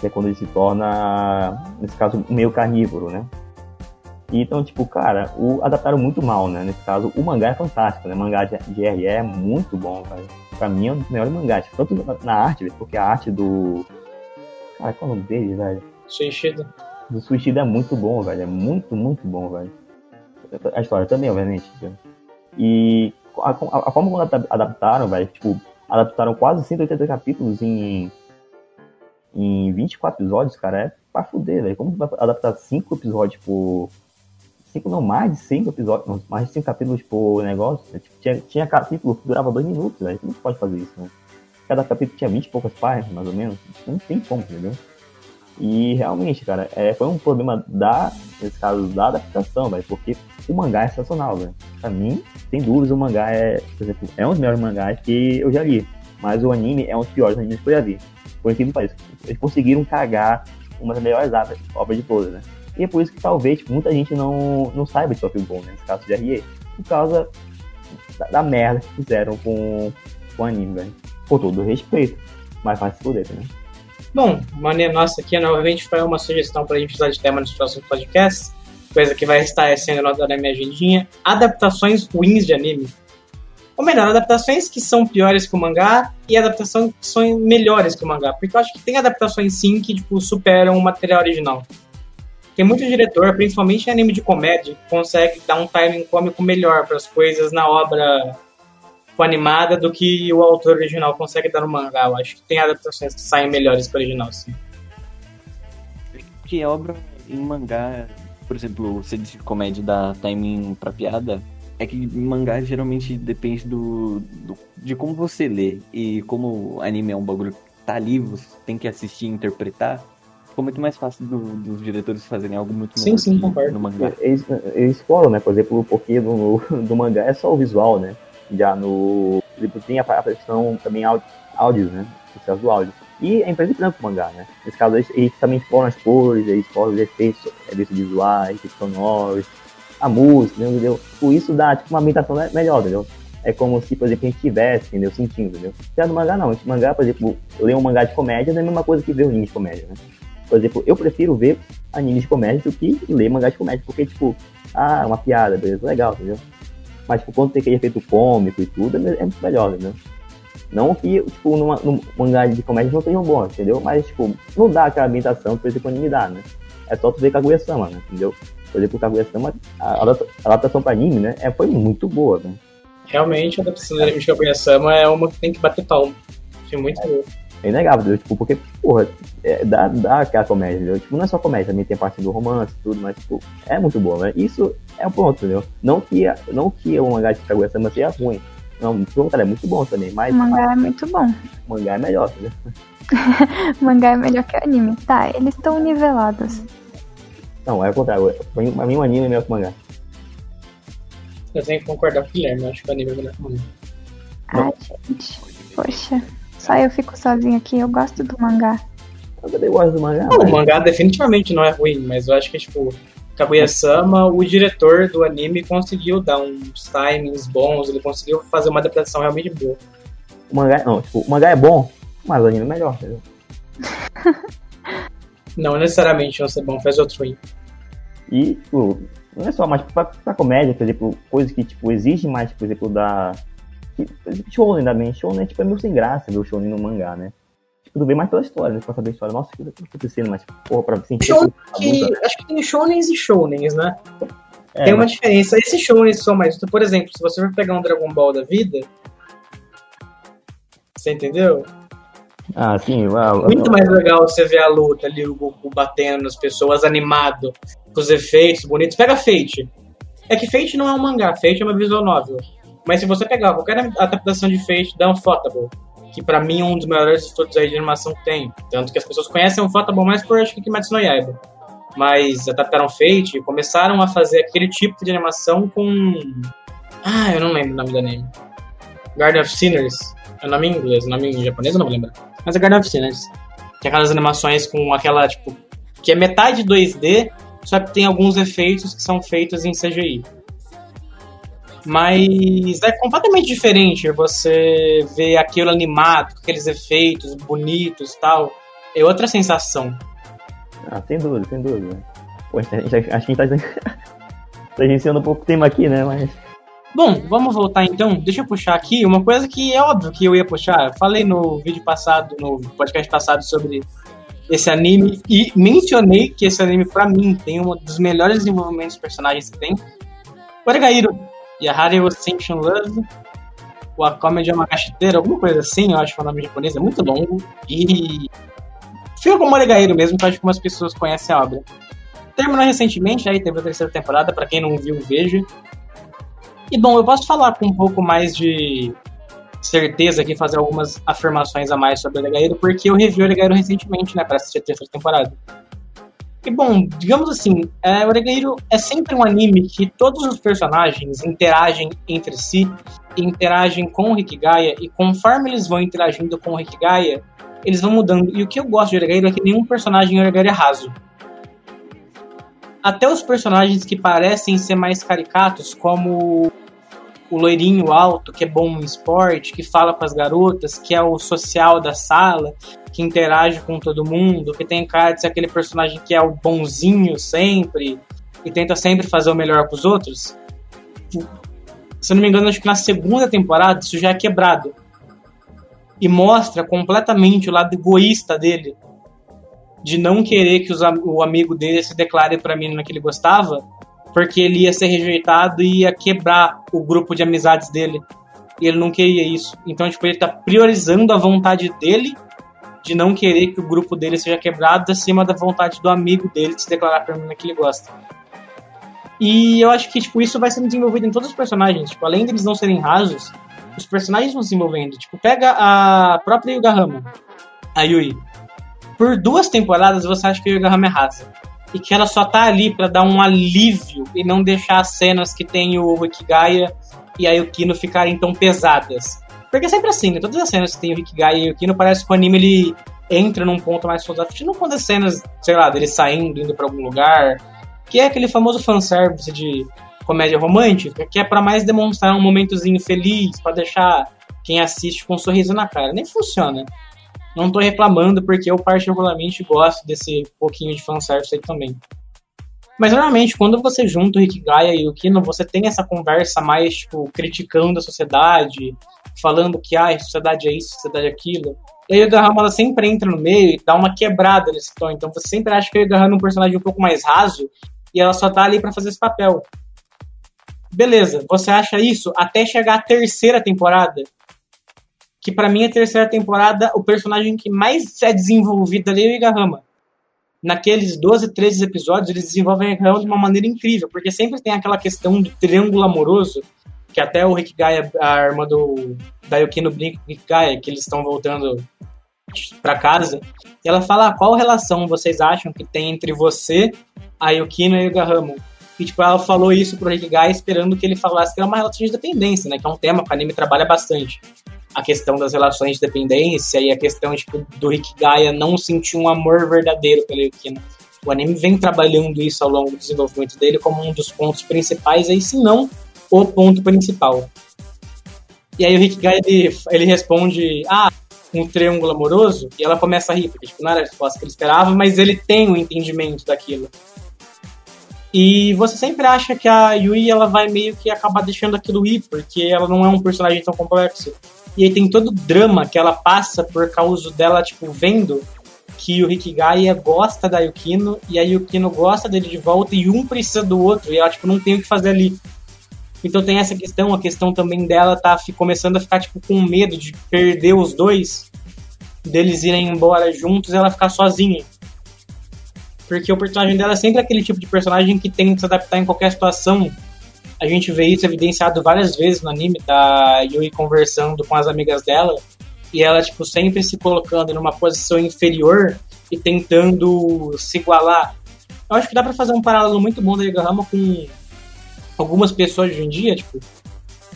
que é quando ele se torna, nesse caso, meio carnívoro, né? Então, tipo, cara, o, adaptaram muito mal, né? Nesse caso, o mangá é fantástico, né? O mangá de, RE é muito bom, velho. Pra mim é um dos melhores mangás. Tanto na, arte, velho, porque a arte do. Cara, qual é o nome dele, velho? Suicida. Do Suicida é muito bom, velho. É muito, muito bom, velho. A história também, obviamente. Velho. E a, a, a forma como adaptaram, velho, tipo, adaptaram quase 180 capítulos em, em 24 episódios, cara, é pra fuder, velho. Como vai adaptar 5 episódios por. 5 não, mais de 5 episódios, não, mais de 5 capítulos por negócio. Né? Tipo, tinha, tinha capítulo que durava 2 minutos, velho. Como pode fazer isso, né? Cada capítulo tinha 20 e poucas páginas, mais ou menos. Não tem como, entendeu? E realmente, cara, é, foi um problema da, nesse caso, da adaptação, velho, porque o mangá é sensacional, velho. Pra mim, sem dúvidas, o mangá é, por exemplo, é um dos melhores mangás que eu já li. Mas o anime é um dos piores animes que eu já vi. Por incrível que pareça. Eles conseguiram cagar uma das melhores obras de todas, né? E é por isso que talvez muita gente não, não saiba de Tokyo né? Nesse caso de RE. Por causa da, da merda que fizeram com, com o anime, velho. Com todo respeito. Mas faz se poder, né? Bom, maneira nossa aqui novamente foi uma sugestão para a gente usar de tema nos próximos podcasts, coisa que vai estar sendo notada na minha agendinha. Adaptações ruins de anime. Ou melhor, adaptações que são piores que o mangá e adaptações que são melhores que o mangá. Porque eu acho que tem adaptações sim que tipo, superam o material original. Tem muito diretor, principalmente em anime de comédia, que consegue dar um timing cômico melhor para as coisas na obra animada do que o autor original consegue dar no mangá. Eu acho que tem adaptações que saem melhores que o original, sim. Que obra em mangá, por exemplo, você disse que comédia dá timing pra piada, é que mangá geralmente depende do, do, de como você lê. E como anime é um bagulho que tá ali, você tem que assistir e interpretar, ficou muito mais fácil do, dos diretores fazerem algo muito sim, sim, concordo. no mangá. Eles, eles falam, né? Por exemplo, porque do, do mangá é só o visual, né? já no. Tipo, tem a versão também áudios, né? Caso do áudio. E é em preto e branco o mangá, né? Nesse caso, eles, eles também exploram as cores, eles exploram os efeitos, efeitos visuais, efeitos sonoros, a música, entendeu? Por isso dá tipo, uma ambientação melhor, entendeu? É como se, por exemplo, a gente estivesse, entendeu? Sentindo, entendeu? Já no mangá não, esse mangá, por exemplo, eu leio um mangá de comédia, não é a mesma coisa que ver um anime de comédia, né? Por exemplo, eu prefiro ver anime de comédia do que ler mangá de comédia, porque, tipo, ah, uma piada, beleza, legal, entendeu? Mas tipo, quando tem aquele efeito cômico e tudo, é, é muito melhor, entendeu? Não que, tipo, numa, num mangá de comédia não tenham bom, entendeu? Mas, tipo, não dá aquela ambientação que, por exemplo, anime dá, né? É só tu ver Kaguya-sama, né? Entendeu? Por exemplo, Kaguya-sama, a, adaptação pra anime, né? É, foi muito boa, né? Realmente, a adaptação de Kaguya-sama é uma que tem que bater palma. Foi muito boa. É inegável, entendeu? Tipo, porque, porra, é, dá, dá aquela comédia, entendeu? Tipo, não é só comédia, também tem a parte do romance e tudo, mas, tipo, é muito boa, né? Isso é o ponto, entendeu? Não que, não que o mangá de Kaguya-sama seja ruim. Não, pelo cara, é muito bom também, mas... O mangá é muito bom. O mangá é melhor, entendeu? o mangá é melhor que o anime. Tá, eles estão nivelados. Não, é o contrário. Pra mim, o anime é melhor que o mangá. Eu tenho que concordar com o Guilherme, eu acho que o anime é melhor que o mangá. Ah, gente. Poxa. Só eu fico sozinho aqui, eu gosto do mangá. Eu também gosto do mangá. Não, mas... o mangá definitivamente não é ruim, mas eu acho que, tipo, Kaguya-sama, o diretor do anime conseguiu dar uns timings bons, ele conseguiu fazer uma adaptação realmente boa. O mangá, não, tipo, o mangá é bom, mas o anime é melhor, entendeu? não necessariamente não ser bom, faz outro ruim. E, tipo, não é só, mas pra, pra comédia, por exemplo, coisas que, tipo, exigem mais, por exemplo, da... Shonen também, Shonen, tipo, é meio sem graça ver o Shonen no mangá, né? tudo bem mais pela história, né? Pra saber a história. Nossa, o que tá acontecendo? Mas, porra, pra sentir. Shonen, que, acho que tem shonens e shonens, né? É, tem uma mas... diferença. Esses shonens são mais. Por exemplo, se você for pegar um Dragon Ball da vida. Você entendeu? Ah, sim. Muito mais legal você ver a luta ali, o Goku batendo nas pessoas, animado, com os efeitos bonitos. Pega Fate. É que Fate não é um mangá, Fate é uma visual novel. Mas se você pegar qualquer adaptação de Fate, dá um Fotable que para mim é um dos melhores estudos aí de animação que tem. Tanto que as pessoas conhecem o Fata mais por acho que Kimetsu no Yaiba. Mas adaptaram Fate e começaram a fazer aquele tipo de animação com... Ah, eu não lembro o nome da anime. Garden of Sinners. É o nome em inglês, o nome em japonês eu não vou lembrar. Mas é Garden of Sinners. Que é aquelas animações com aquela, tipo... Que é metade 2D, só que tem alguns efeitos que são feitos em CGI. Mas é completamente diferente você ver aquilo animado, com aqueles efeitos bonitos e tal. É outra sensação. Ah, sem dúvida, sem dúvida. Pô, acho que a gente tá tangenciando um pouco o tema aqui, né? Mas. Bom, vamos voltar então. Deixa eu puxar aqui uma coisa que é óbvio que eu ia puxar. Eu falei no vídeo passado, no podcast passado sobre esse anime e mencionei que esse anime, pra mim, tem um dos melhores desenvolvimentos de personagens que tem. O Oregairo, Yahari Ascension Love, o A Comedy é uma cacheteira, alguma coisa assim, eu acho que é o nome japonês, é muito longo. E fica como Oregairo mesmo, que eu acho que umas pessoas conhecem a obra. Terminou recentemente, aí teve a terceira temporada, para quem não viu, veja. E bom, eu posso falar com um pouco mais de certeza aqui, fazer algumas afirmações a mais sobre o porque eu revi o recentemente, né, para assistir a terceira temporada. E bom, digamos assim, é, Oregairo é sempre um anime que todos os personagens interagem entre si, interagem com o Hikigaya, e conforme eles vão interagindo com o Hikigaya, eles vão mudando. E o que eu gosto de Oregairo é que nenhum personagem em Oregairo é raso. Até os personagens que parecem ser mais caricatos, como o loirinho alto, que é bom no esporte, que fala com as garotas, que é o social da sala, que interage com todo mundo, que tem cara de ser aquele personagem que é o bonzinho sempre e tenta sempre fazer o melhor com os outros. Se eu não me engano, acho que na segunda temporada isso já é quebrado. E mostra completamente o lado egoísta dele. De não querer que os, o amigo dele se declare pra menina que ele gostava, porque ele ia ser rejeitado e ia quebrar o grupo de amizades dele. E ele não queria isso. Então, tipo, ele tá priorizando a vontade dele de não querer que o grupo dele seja quebrado acima da vontade do amigo dele de se declarar pra menina que ele gosta. E eu acho que, tipo, isso vai sendo desenvolvido em todos os personagens. Tipo, além deles não serem rasos, os personagens vão se desenvolvendo. Tipo, pega a própria Yugahama, a Yui. Por duas temporadas você acha que a Yugahama é rasa e que ela só tá ali para dar um alívio e não deixar as cenas que tem o Rikigaya e a Yukino ficarem tão pesadas. Porque é sempre assim, né? Todas as cenas que tem o Rikigaya e a Yukino parece que o anime ele entra num ponto mais filosófico. Não quando as cenas, sei lá, dele saindo, indo para algum lugar, que é aquele famoso fanservice de comédia romântica, que é para mais demonstrar um momentozinho feliz, para deixar quem assiste com um sorriso na cara. Nem funciona. Não tô reclamando, porque eu particularmente gosto desse pouquinho de fanservice aí também. Mas normalmente, quando você junta o Hikigaya e o Kino, você tem essa conversa mais, tipo, criticando a sociedade, falando que, ah, a sociedade é isso, a sociedade é aquilo. E aí o ela sempre entra no meio e dá uma quebrada nesse tom. Então você sempre acha que o Gahama é um personagem um pouco mais raso e ela só tá ali para fazer esse papel. Beleza, você acha isso até chegar a terceira temporada, que para mim a terceira temporada, o personagem que mais é desenvolvido ali é o Igahama. Naqueles 12, 13 episódios, eles desenvolvem o Igahama de uma maneira incrível, porque sempre tem aquela questão do triângulo amoroso, que até o Rikigaya, a irmã do da Yukino brinca com o Rikigaya, que eles estão voltando para casa, e ela fala, ah, qual relação vocês acham que tem entre você, a Yukino e o Igahama? E, tipo, ela falou isso pro Rikigai esperando que ele falasse que era uma relação de dependência, né? Que é um tema que o anime trabalha bastante a questão das relações de dependência e a questão tipo, do Gaia não sentir um amor verdadeiro pelo Yukino. O anime vem trabalhando isso ao longo do desenvolvimento dele como um dos pontos principais, aí se não o ponto principal. E aí o Rick ele, ele responde, ah, um triângulo amoroso, e ela começa a rir, porque tipo, não era a resposta que ele esperava, mas ele tem o um entendimento daquilo. E você sempre acha que a Yui ela vai meio que acabar deixando aquilo ir, porque ela não é um personagem tão complexo. E aí tem todo o drama que ela passa por causa dela, tipo, vendo que o Rikigaya gosta da Yukino e a Yukino gosta dele de volta e um precisa do outro e ela, tipo, não tem o que fazer ali. Então tem essa questão, a questão também dela tá começando a ficar, tipo, com medo de perder os dois, deles irem embora juntos e ela ficar sozinha. Porque o personagem dela é sempre aquele tipo de personagem que tenta se adaptar em qualquer situação a gente vê isso evidenciado várias vezes no anime da Yui conversando com as amigas dela e ela tipo sempre se colocando numa posição inferior e tentando se igualar. Eu acho que dá para fazer um paralelo muito bom da Yagahama com algumas pessoas hoje em dia, tipo,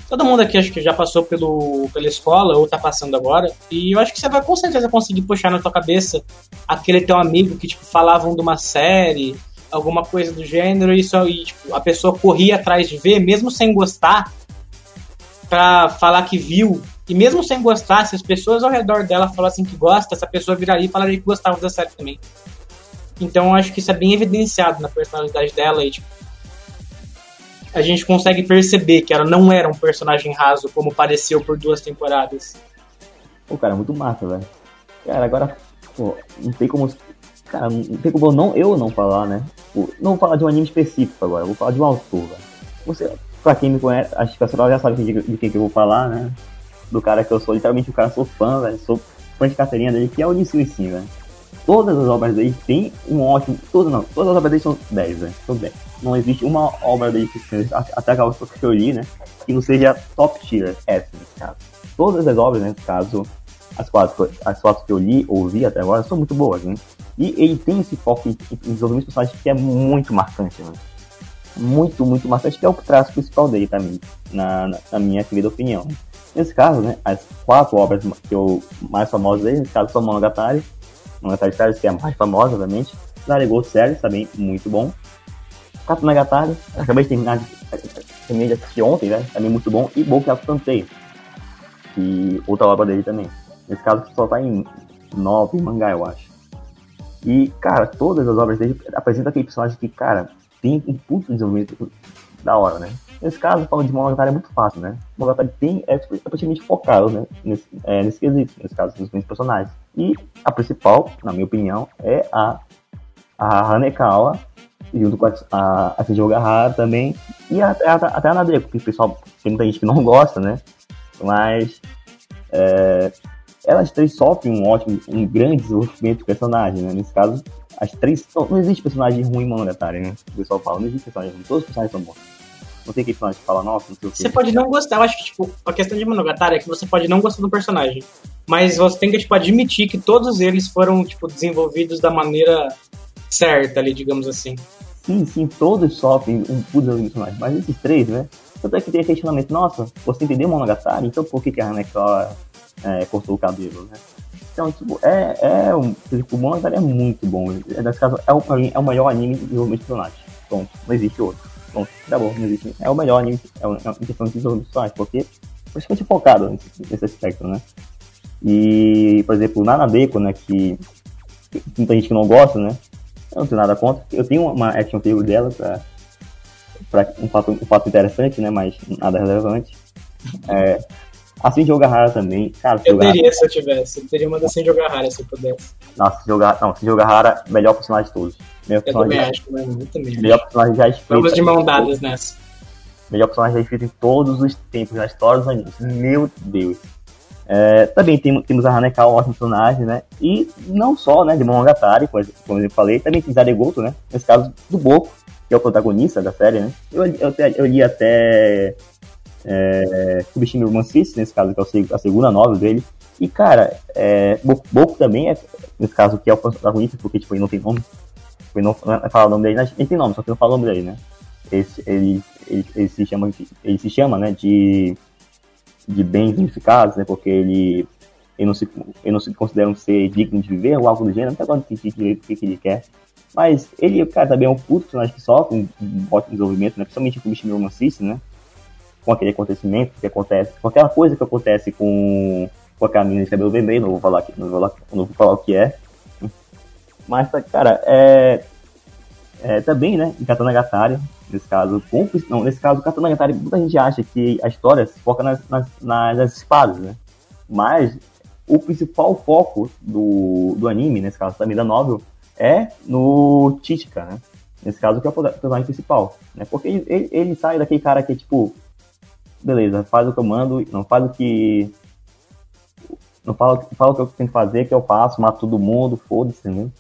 todo mundo aqui acho que já passou pelo, pela escola ou tá passando agora, e eu acho que você vai com certeza conseguir puxar na tua cabeça aquele teu amigo que tipo falavam de uma série alguma coisa do gênero, e, só, e tipo, a pessoa corria atrás de ver, mesmo sem gostar, pra falar que viu. E mesmo sem gostar, se as pessoas ao redor dela falassem que gosta, essa pessoa viraria e falaria que gostava da série também. Então eu acho que isso é bem evidenciado na personalidade dela e, tipo, a gente consegue perceber que ela não era um personagem raso como pareceu por duas temporadas. Pô, cara, muito massa, velho. Cara, agora, pô, não tem como. Cara, não tem como eu não, eu não falar, né? Pô, não vou falar de um anime específico agora, vou falar de um autor, velho. Você, pra quem me conhece, acho que a senhora já sabe de, de quem que eu vou falar, né? Do cara que eu sou, literalmente o cara sou fã, velho. Sou fã de carteirinha dele, que é o Nissin Sim, velho. Todas as obras dele tem um ótimo. Todas não, todas as obras dele são 10, velho. São 10. Não existe uma obra dele que até aquela que eu li, né? Que não seja top tier, S nesse caso. Todas as obras, né, nesse caso, as quatro, as quatro que eu li ou vi até agora são muito boas, né? E ele tem esse foco em, em desenvolvimento de personagens que é muito marcante, né? Muito, muito marcante, que é o traço principal dele também, na, na, na minha querida opinião. Nesse caso, né, as quatro obras que eu mais famosas dele, nesse caso são Monogatari, Monogatari Stars, que é a mais famosa, obviamente, Narigou Series, também muito bom, Katsunagatari, acabei de terminar de, terminei de assistir ontem, né, também muito bom, e Boku Tantei, que outra obra dele também. Nesse caso, só tá em nove mangá, eu acho. E, cara, todas as obras dele apresentam aquele personagem que, cara, tem um puto desenvolvimento da hora, né? Nesse caso, falando de Monogatari é muito fácil, né? Monogatari tem, é, é praticamente focado, né? Nesse, é, nesse quesito, nesse caso, nos meus personagens. E a principal, na minha opinião, é a, a Hanekawa, junto com a, a, a Seiji Ogahara também, e a, a, até a Nadeko, que o pessoal, tem muita gente que não gosta, né? Mas é, elas três sofrem um ótimo, um grande desenvolvimento de personagem, né? Nesse caso, as três. Não, não existe personagem ruim Monogatari, né? O pessoal fala, não existe personagem ruim, todos os personagens são bons. Não tem aquele personagem que fala, nossa, não sei o que. Você pode não gostar, eu acho que, tipo, a questão de Monogatari é que você pode não gostar do personagem. Mas você tem que, tipo, admitir que todos eles foram, tipo, desenvolvidos da maneira certa ali, digamos assim. Sim, sim, todos sofrem um puto de personagem. Mas esses três, né? Tanto é que tem questionamento, nossa, você entendeu Monogatari? Então por que, que a Hanekawa é, cortou o cabelo, né? Então, tipo, é, é um, o Monogatari é muito bom. É, nesse caso, é o, é o melhor anime de desenvolvimento de personagem. Ponto. Não existe outro. Ponto. Tá bom, não existe. É o melhor anime é, é, em questão de desenvolvimento de personagem, porque é praticamente focado nesse, aspecto, né? E, por exemplo, na Nadeco, né, que, que muita gente que não gosta, né? Eu não tenho nada contra. Eu tenho uma action figure dela pra, pra um, fato, um fato interessante, né? Mas nada relevante. É, Assim de Ogahara também. Cara, eu teria se eu tivesse. Eu teria uma da Cindy Ogahara se eu pudesse. Nossa, Ogahara, não, Cindy Ogahara, melhor personagem de todos. Melhor eu também acho, eu também Melhor personagem já escrito. Vamos de mão dadas nessa. Melhor personagem já escrito em todos os tempos, na história dos animes. Meu Deus. É, também tem, temos a Haneka, um ótimo personagem, né? E não só, né, de Monogatari, como eu falei, também tem Zaregoto, né? Nesse caso, do Boku, que é o protagonista da série, né? Eu, eu, eu li até é, Kubishimi Romancis, nesse caso, que é a segunda novel dele. E, cara, é, Boku também é, nesse caso, que é o protagonista, porque, tipo, ele não tem nome. Ele não, não fala o nome dele, ele tem nome, só que não fala o nome dele, né? Ele, ele, ele, ele se chama, ele se chama, né, de, de bens unificados, né, porque ele, ele, não se, ele não se considera um ser digno de viver ou algo do gênero, até agora não entendi direito o que, que ele quer. Mas ele, cara, também é um puto personagem que sofre um, ótimo desenvolvimento, né, principalmente o Kubishimi Romancis, né, com aquele acontecimento que acontece, com aquela coisa que acontece com, com a menina de cabelo vermelho, não vou falar aqui, não vou falar, não vou falar o que é. Mas, cara, é, é também, né, em Katana Gatari, nesse caso, com, não, nesse caso, Katana Gatari, muita gente acha que a história se foca nas, nas, nas espadas, né? Mas o principal foco do, do anime, nesse caso também da novel, é no Chichika, né? Nesse caso, que é o personagem principal, né? Porque ele, ele, ele sai daquele cara que, tipo, beleza, faz o que eu mando, não faz o que. Não fala, fala o que eu tenho que fazer, que eu faço, mato todo mundo, foda-se, entendeu?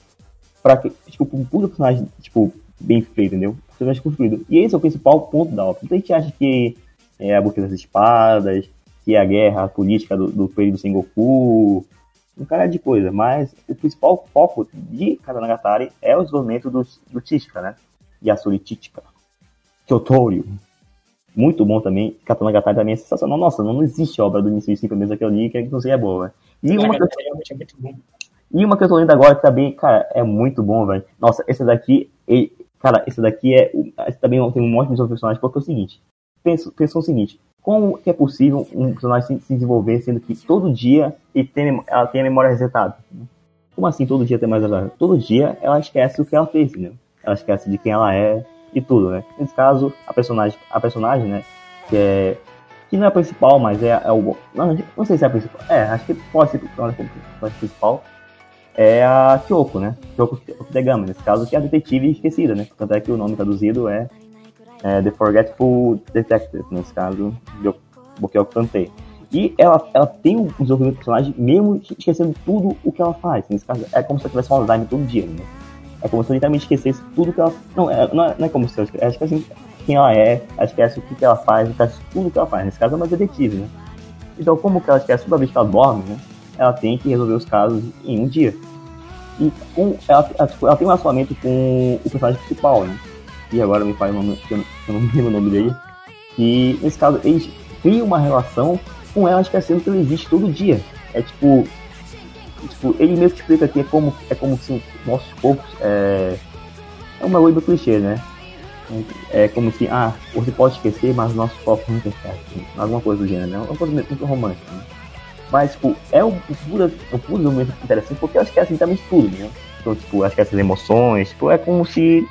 Pra que, tipo, um puta personagem, tipo, bem feito, entendeu? Personagem construído. E esse é o principal ponto da obra. Muita gente acha que é a busca das espadas, que é a guerra a política do, do período Sengoku, um cara de coisa, mas o principal foco de Katanagatari é o desenvolvimento do, do Chichika, né? Yasuri Chichika. Kyotoryu, muito bom também. Katana Gatari também é sensacional. Nossa, não, existe obra do Início Simple mesmo que eu li que não seja boa, E uma, que é muito bom. e uma que eu tô lendo agora que também, cara, é muito bom, velho. Nossa, esse daqui, ele... cara, esse daqui é. Esse também tem um monte de personagens, porque é o seguinte. Pensa, o seguinte. Como que é possível um personagem se, se desenvolver sendo que todo dia ele tem, ela tem a memória resetada? Como assim todo dia tem mais agora? Todo dia ela esquece o que ela fez, entendeu? Ela esquece de quem ela é, e tudo, né? Nesse caso, a personagem, a personagem, né, que é que não é a principal, mas é, é o não, não sei se é a principal. É, acho que pode ser a principal. É a Kyoko, né? Kyoko Tegami, nesse caso, que é a detetive esquecida, né? Tanto é que o nome traduzido é, é The Forgetful Detective, nesse caso, que eu cantei. E ela, ela tem um desenvolvimento do personagem mesmo esquecendo tudo o que ela faz. Nesse caso, é como se ela tivesse um Alzheimer todo dia, né? É como se ela literalmente esquecesse tudo que ela. Não, é, não, é, não é como se ela esquecesse. É, assim, quem ela é, ela esquece o que ela faz, esquece tudo que ela faz. Nesse caso, é uma detetive, né? Então, como que ela esquece toda vez que ela dorme, né? Ela tem que resolver os casos em um dia. E com, ela, ela, tipo, ela tem um relacionamento com o personagem principal, né? E agora me faz o nome, eu não me lembro o nome dele. E nesse caso, eles criam uma relação com ela esquecendo que ela existe todo dia. É tipo. Tipo, ele mesmo explica que é como, é como se nossos corpos. É, é uma do clichê, né? É como se, ah, você pode esquecer, mas nossos corpos não esquecem. Alguma coisa do gênero, né? Uma coisa muito romântica. Né? Mas, tipo, é um puro, um puro momento interessante porque ela esquece literalmente tudo, né? Então, tipo, ela esquece as emoções, tipo, é como se.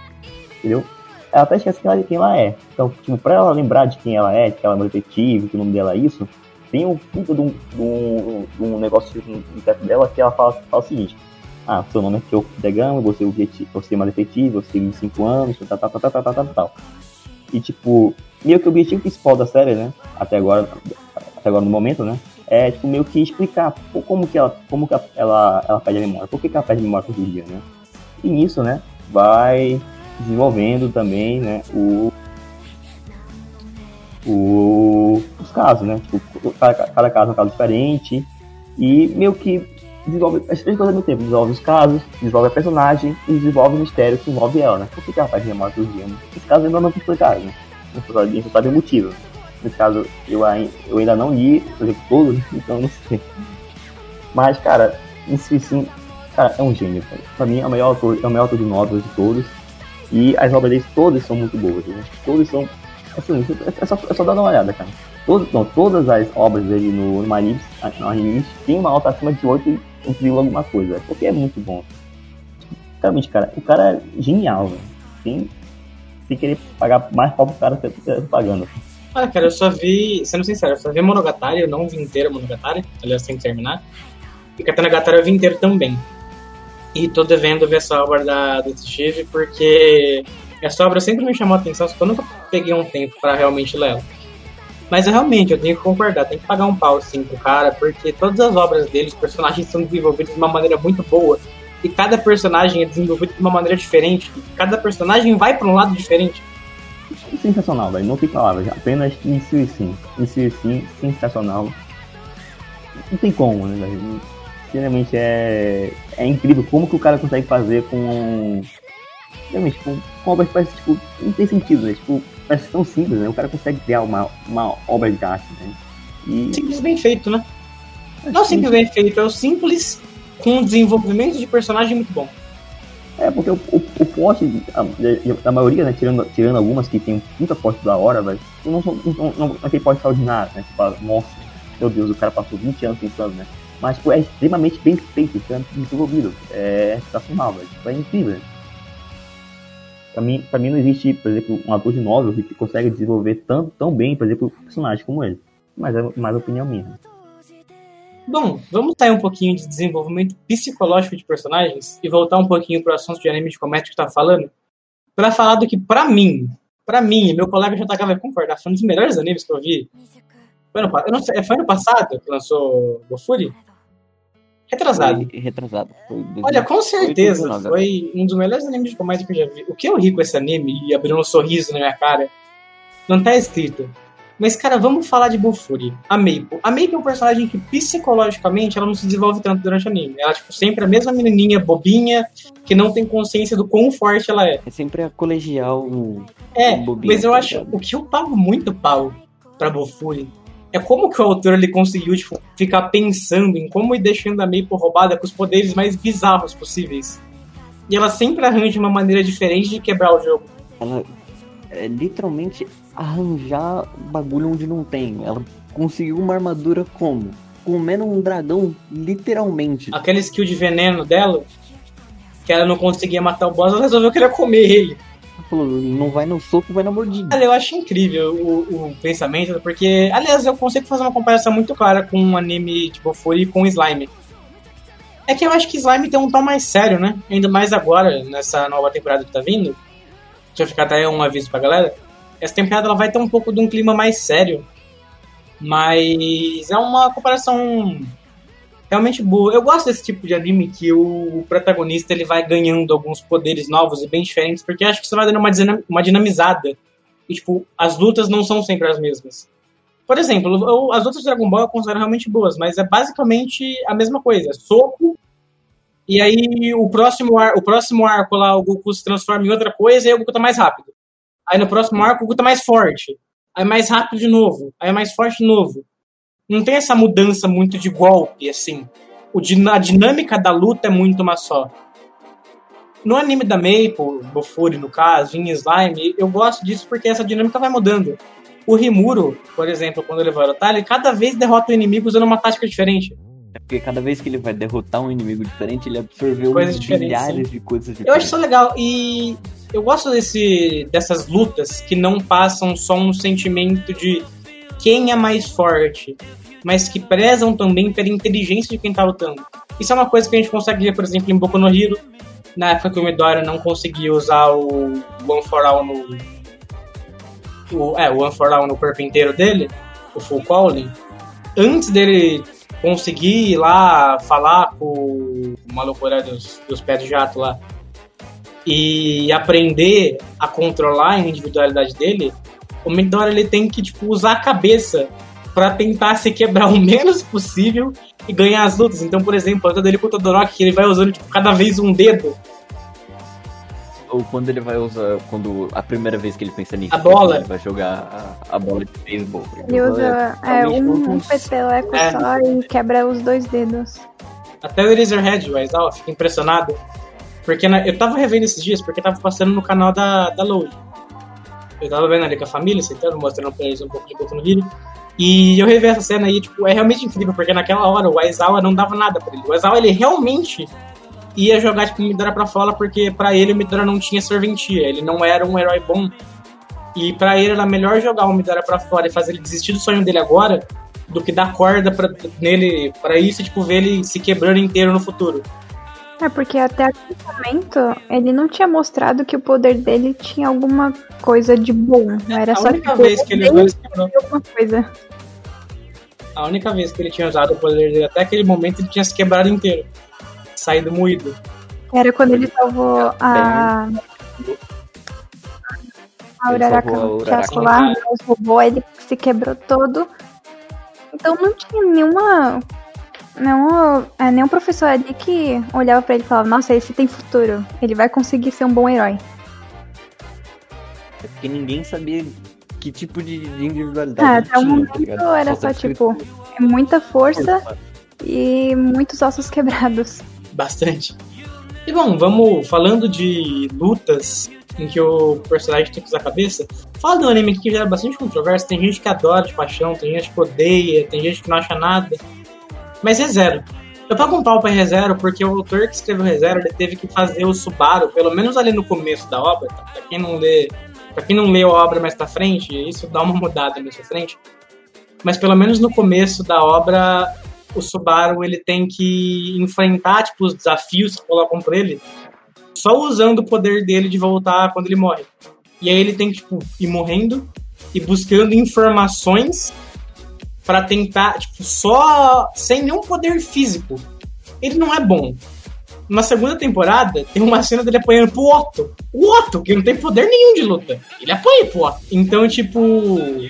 Entendeu? Ela até esquece ela, quem ela é. Então, tipo, pra ela lembrar de quem ela é, que ela é uma detetive, que o nome dela é isso, tem um puta de um, de um, de um negócio no teto dela que ela fala, fala o seguinte: Ah, seu nome é Kyoko Degama, você, você é uma detetive, você tem 25 anos, tal, tal, tal, tal, tal, tal, tal. E tipo, meio que o objetivo principal da série, né? Até agora, até agora no momento, né? É tipo meio que explicar como que ela, como que ela, ela perde a memória, por que, que ela perde a memória todo dia, né? E nisso, né? Vai desenvolvendo também, né? O o, os casos, né? Tipo, cada, cada caso é um caso diferente. E meio que desenvolve as três coisas ao mesmo tempo. Desenvolve os casos, desenvolve a personagem e desenvolve o mistério que envolve ela, né? Por que, que ela faz memória todos os dias? Né? Esse caso ainda não é explicado, né? A gente sabe o motivo. Nesse caso, eu, eu ainda não li o exemplo todo, então não sei. Mas, cara, isso sim, cara, é um gênio, cara. Pra mim, é o maior autor, é o maior autor de novelas de todos. E as obras dele todas são muito boas, né? Todas são Assim, é só, é só dar uma olhada, cara. Todo, não, todas as obras dele no, no no Animes tem uma nota acima de 8 e alguma coisa. Porque é muito bom. Realmente, cara, o cara é genial, velho. Sem, sem querer pagar mais pau pro cara que eu tô pagando. Ah, cara, eu só vi, sendo sincero, eu só vi Monogatari, eu não vi inteiro Monogatari, aliás, sem terminar. E Katanagatari eu vi inteiro também. E tô devendo ver essa obra da Detetive, porque essa obra sempre me chamou a atenção, só que eu nunca peguei um tempo para realmente ler Mas eu, realmente, eu tenho que concordar, tem que pagar um pau assim pro cara, porque todas as obras dele, os personagens são desenvolvidos de uma maneira muito boa. E cada personagem é desenvolvido de uma maneira diferente. Cada personagem vai para um lado diferente. Sensacional, velho. Não tem palavras. Apenas isso e sim. Isso e sim, sensacional. Não tem como, né, velho? Sinceramente é, é incrível como que o cara consegue fazer com realmente, tipo, com obras parece, tipo, não tem sentido, né? Tipo, parece tão simples, né? O cara consegue criar uma, uma obra de arte, né? E... Simples bem feito, né? É não simples bem feito, é o simples com um desenvolvimento de personagem muito bom. É, porque o, o, o plot, da maioria, né, tirando, tirando algumas que tem muita poste da hora, velho, não, não, não, não, não tem poste extraordinário, né? Tipo, nossa, meu Deus, o cara passou 20 anos pensando, né? Mas, tipo, é extremamente bem feito, extremamente desenvolvido. É sensacional, velho. Tipo, é incrível, né? Pra mim, pra mim não existe, por exemplo, um ator de novel que consegue desenvolver tão, tão bem, por exemplo, um personagem como ele. Mas é mais opinião minha. Bom, vamos sair um pouquinho de desenvolvimento psicológico de personagens e voltar um pouquinho pro assunto de anime de comédia que tá falando, para falar do que, para mim, para mim, meu colega JK vai concordar, foi um dos melhores animes que eu vi. Foi ano, eu não sei, foi ano passado que lançou Gofuri? Retrasado. Foi retrasado. Foi Olha, com certeza. Foi um dos melhores animes de comédia que eu já vi. O que eu ri com esse anime e abriu um sorriso na minha cara, não tá escrito. Mas, cara, vamos falar de Bufuri. A Maple. A Maple é um personagem que, psicologicamente, ela não se desenvolve tanto durante o anime. Ela, tipo, sempre é a mesma menininha bobinha, que não tem consciência do quão forte ela é. É sempre a colegial É, bobinha, mas eu tá acho... O que eu pago muito pau pra Bufuri é como que o autor ele conseguiu tipo, ficar pensando em como ir deixando a Maple roubada com os poderes mais bizarros possíveis. E ela sempre arranja uma maneira diferente de quebrar o jogo. Ela é literalmente arranjar bagulho onde não tem. Ela conseguiu uma armadura como? Comendo um dragão, literalmente. Aquela skill de veneno dela, que ela não conseguia matar o boss, ela resolveu que ela ia comer ele. Falou, não vai no soco, vai na mordida. Eu acho incrível o, o pensamento, porque, aliás, eu consigo fazer uma comparação muito clara com um anime tipo Furi com Slime. É que eu acho que Slime tem um tom mais sério, né? Ainda mais agora, nessa nova temporada que tá vindo. Deixa eu ficar até um aviso pra galera. Essa temporada ela vai ter um pouco de um clima mais sério. Mas é uma comparação realmente boa. Eu gosto desse tipo de anime que o protagonista ele vai ganhando alguns poderes novos e bem diferentes, porque acho que isso vai dando uma, uma dinamizada. E, tipo, as lutas não são sempre as mesmas. Por exemplo, eu, as lutas de Dragon Ball eu considero realmente boas, mas é basicamente a mesma coisa. Soco, e aí o próximo, ar, o próximo arco lá, o Goku se transforma em outra coisa e aí o Goku tá mais rápido. Aí no próximo arco o Goku tá mais forte. Aí mais rápido de novo. Aí mais forte de novo não tem essa mudança muito de golpe, assim. O, a dinâmica da luta é muito uma só. No anime da Maple, Bofuri no caso, em Slime, eu gosto disso porque essa dinâmica vai mudando. O Rimuro, por exemplo, quando ele vai lutar, ele cada vez derrota o inimigo usando uma tática diferente. É porque cada vez que ele vai derrotar um inimigo diferente, ele absorveu coisas milhares sim. de coisas diferentes. Eu acho isso legal e eu gosto desse, dessas lutas que não passam só um sentimento de quem é mais forte, mas que prezam também pela inteligência de quem tá lutando. Isso é uma coisa que a gente consegue ver, por exemplo, em Boku no Hero, na época que o Midoriya não conseguia usar o One for All no. O, é, o One for All no corpo inteiro dele, o Full Calling. Antes dele conseguir ir lá falar com o maluco dos, dos pés de jato lá e aprender a controlar a individualidade dele, o Midoriya ele tem que tipo, usar a cabeça para tentar se quebrar o menos possível e ganhar as lutas. Então, por exemplo, a luta dele com o Todoroki, ele vai usando tipo, cada vez um dedo. Ou quando ele vai usar, quando a primeira vez que ele pensa nisso, A bola. ele vai jogar a, a bola de beisebol. Ele usa é, realmente um, um peteleco É. só e quebra os dois dedos. Até o Eraserhead, mas ó, fico impressionado. Porque na- eu tava revendo esses dias, porque tava passando no canal da, da Load. Eu tava vendo ali com a família, sentando, mostrando pra eles um pouco de Boku no Hero. E eu revi essa cena aí, tipo, é realmente incrível, porque naquela hora o Aizawa não dava nada pra ele. O Aizawa, ele realmente ia jogar, tipo, o Midora pra fora, porque pra ele o Midora não tinha serventia, ele não era um herói bom. E pra ele era melhor jogar o Midora pra fora e fazer ele desistir do sonho dele agora, do que dar corda pra, nele pra isso tipo, ver ele se quebrando inteiro no futuro. É porque até aquele momento ele não tinha mostrado que o poder dele tinha alguma coisa de bom. Não era a só única tipo, vez que ele usou, alguma coisa. A única vez que ele tinha usado o poder dele até aquele momento, ele tinha se quebrado inteiro. Saído moído. Era quando ele salvou a. A Ele Uraraka, que lá, os robôs, ele se quebrou todo. Então não tinha nenhuma. Nenhum, é, nenhum professor ali que olhava pra ele e falava, nossa, esse tem futuro. Ele vai conseguir ser um bom herói. É porque ninguém sabia que tipo de de Ah, individualidade até o tinha, momento tá era Só só tipo, escrito é muita força e muitos ossos quebrados. Bastante. E bom, vamos falando de lutas em que o personagem tem que usar a cabeça. Fala do anime aqui que gera bastante controvérsia. Tem gente que adora de paixão, tem gente que odeia, tem gente que não acha nada. Mas ReZero. Eu pago um pau pra ReZero porque o autor que escreveu ReZero ele teve que fazer o Subaru, pelo menos ali no começo da obra, tá? pra quem não lê. Pra quem não leu a obra mais pra frente, isso dá uma mudada mais pra frente. Mas pelo menos no começo da obra, o Subaru ele tem que enfrentar tipo, os desafios que colocam pra ele só usando o poder dele de voltar quando ele morre. E aí ele tem que tipo, ir morrendo e buscando informações pra tentar, tipo, só sem nenhum poder físico. Ele não é bom. Na segunda temporada, tem uma cena dele apanhando pro Otto. O Otto, que não tem poder nenhum de luta. Ele apanha pro Otto. Então, tipo,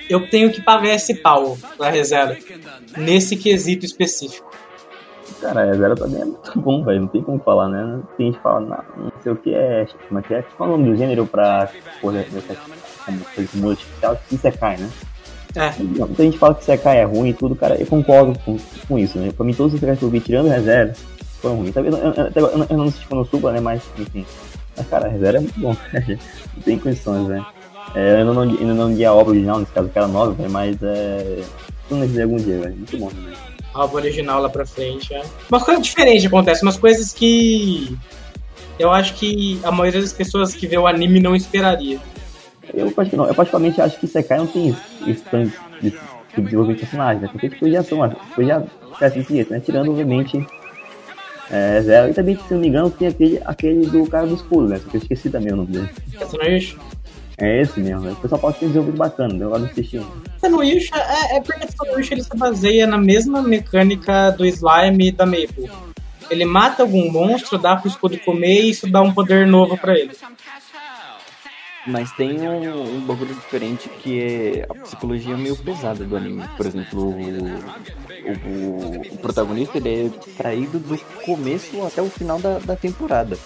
eu tenho que pagar esse pau pra reserva. Nesse quesito específico. Cara, a também é muito bom, velho. Não tem como falar, né? Tem gente que fala, não, não sei o que é. Como é que é? Qual é o nome do gênero pra. Porra, dessa. Como coisa de artificial? Isekai, né? É. Muita gente fala que Isekai é ruim e tudo, cara. Eu concordo com, com isso, né? Pra mim, todos os Isekais que eu vi tirando o Rezero foram ruins. Eu, eu, eu, eu, não assisti quando Supla, né? Mas, enfim. Mas, cara, Rezero é muito bom, velho. Não tem condições, né? É, eu ainda não, ainda não li a obra original, nesse caso, que era nova, velho, mas é. Tudo nesse algum dia, velho. Muito bom também. a obra original lá pra frente. É. Uma coisa diferente acontece, umas coisas que eu acho que a maioria das pessoas que vê o anime não esperaria. Eu, eu particularmente acho que Sekai não tem esse tanto de, de desenvolvimento de personagem, né? Porque tipo, já são, tipo, já assim né? Tirando, obviamente, é, Zero. E também, se não me engano, tem aquele, aquele do cara do escudo, né? Só que eu esqueci também o nome dele. No Yusha. É esse mesmo, né? O pessoal pode ter desenvolvido bacana, eu não assisti. Essa no Yusha é, é porque Yusha ele se baseia na mesma mecânica do slime e da Maple. Ele mata algum monstro, dá pro escudo comer e isso dá um poder novo pra ele. Mas tem um, um bagulho diferente que é a psicologia meio pesada do anime. Por exemplo, o, o, o protagonista ele é traído do começo até o final da, da temporada.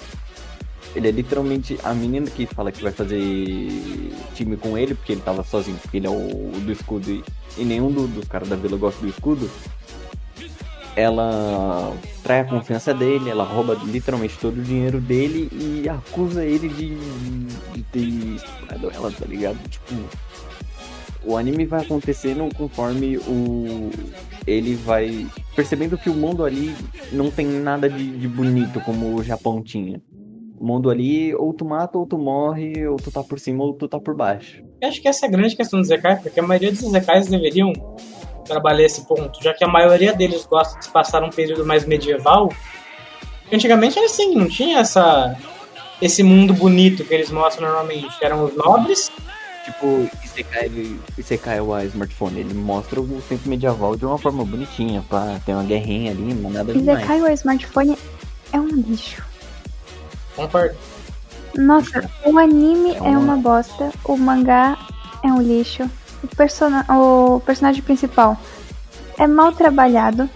Ele é literalmente a menina que fala que vai fazer time com ele, porque ele tava sozinho, porque ele é o, o do escudo e, e nenhum do- dos caras da vila gosta do escudo. Ela trai a confiança dele, ela rouba literalmente todo o dinheiro dele e acusa ele de, de ter estuprado ela, tá ligado? Tipo, o anime vai acontecendo conforme o ele vai percebendo que o mundo ali não tem nada de, de bonito como o Japão tinha. O mundo ali, ou tu mata, ou tu morre, ou tu tá por cima, ou tu tá por baixo. Eu acho que essa é a grande questão dos Zekai, porque a maioria dos Zekais deveriam trabalhar esse ponto, já que a maioria deles gosta de passar um período mais medieval. Antigamente era assim, não tinha essa esse mundo bonito que eles mostram normalmente. Eram os nobres, Tipo, Isekai, Isekai é o smartphone, ele mostra o tempo medieval de uma forma bonitinha, pá, tem uma guerrinha ali, mas nada demais. Isekai ou smartphone é um lixo. concordo. Nossa, o anime É é uma- uma bosta, o mangá é um lixo, o, persona o personagem principal é mal trabalhado,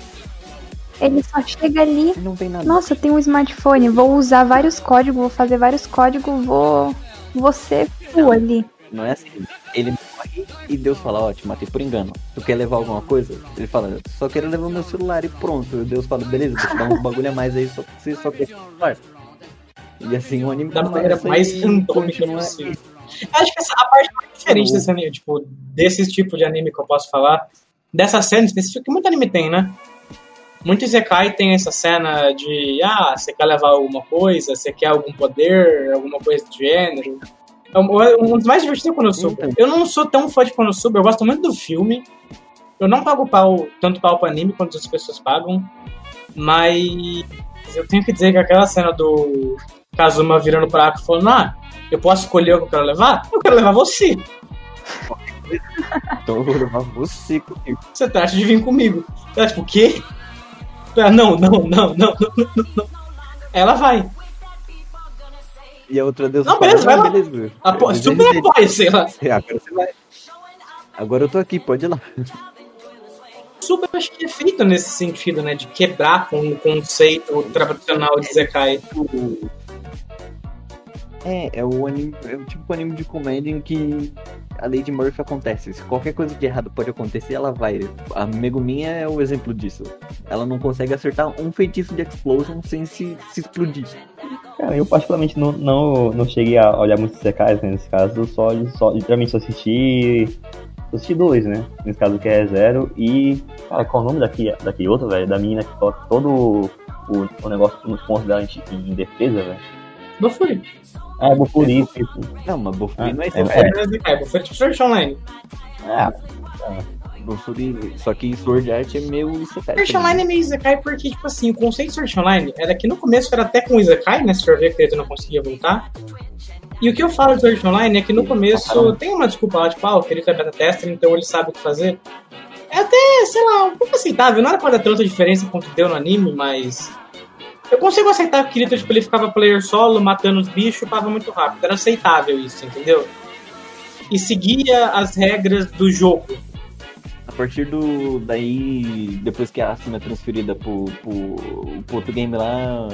ele só chega ali, Não tem nada. nossa, tem um smartphone, vou usar vários códigos, vou fazer vários códigos, vou, vou ser full ali. Não é assim. Ele morre e Deus fala, ó, te matei por engano. Tu quer levar alguma coisa? Ele fala, só quero levar meu celular e pronto. E Deus fala, beleza, vou te dar uns bagulho a mais aí, só você só quer celular. E assim o anime Da maneira mais randômica continua- possível. Acho que essa, a parte mais diferente desse anime, tipo, desse tipo de anime que eu posso falar, dessa cena específica, que muito anime tem, né? Muito Isekai tem essa cena de, ah, você quer levar alguma coisa, você quer algum poder, alguma coisa do gênero. É um, é um dos mais divertidos é Konosuba. Eu não sou tão fã de Konosuba, eu gosto muito do filme. Eu não pago pau, tanto pau pro anime quanto as pessoas pagam. Mas eu tenho que dizer que aquela cena do Kazuma virando pra Ako e falando, ah, eu posso escolher o que eu quero levar? Eu quero levar você. Então eu vou levar você comigo. Você trata de vir comigo. Ela, tipo, o quê? Ela, não, não, não, não, não, não. Ela vai. E a outra Deus Não, beleza, vai "Não, lá." beleza. Apo super apoia, sei lá. Agora você vai. Agora eu tô aqui, pode ir lá. Super acho que é feito nesse sentido, né? De quebrar com o conceito tradicional de Zekai. É, é o anime, é o tipo de anime de comédia em que a de Murphy acontece. Se qualquer coisa de errado pode acontecer, ela vai. A Meguminha é o exemplo disso. Ela não consegue acertar um feitiço de explosion sem se, se explodir. Cara, eu particularmente não, não, não cheguei a olhar muitos secais né, nesse caso, só, só literalmente só assisti. Só assisti dois, né? Nesse caso que é zero. E. Cara, qual o nome daqui, daqui outro, velho? Da menina que coloca todo o, o negócio nos pontos dela em, em defesa, velho. Bofuri. Ah, é Bofuri, isso, isso. Não, mas Bofuri Ah, não é é, não é Zekai, Bofuri é tipo Sword Online. Ah, Bofuri, só que Sword Art é meio Isekai. Sword Online é meio Isekai porque, tipo assim, o conceito de Sword Online era que no começo era até com Isekai, né? Se for ver que ele não conseguia voltar. E o que eu falo de Sword Online é que no começo tem uma desculpa lá, tipo, ah, o Kirito é beta tester, então ele sabe o que fazer. É até, sei lá, um pouco aceitável. Não era pra dar tanta diferença quanto deu no anime, mas. Eu consigo aceitar que o Kirito, tipo, ele ficava player solo, matando os bichos, upava muito rápido. Era aceitável isso, entendeu? E seguia as regras do jogo. A partir do. Daí, depois que a Asuna é transferida pro, pro, pro outro game lá,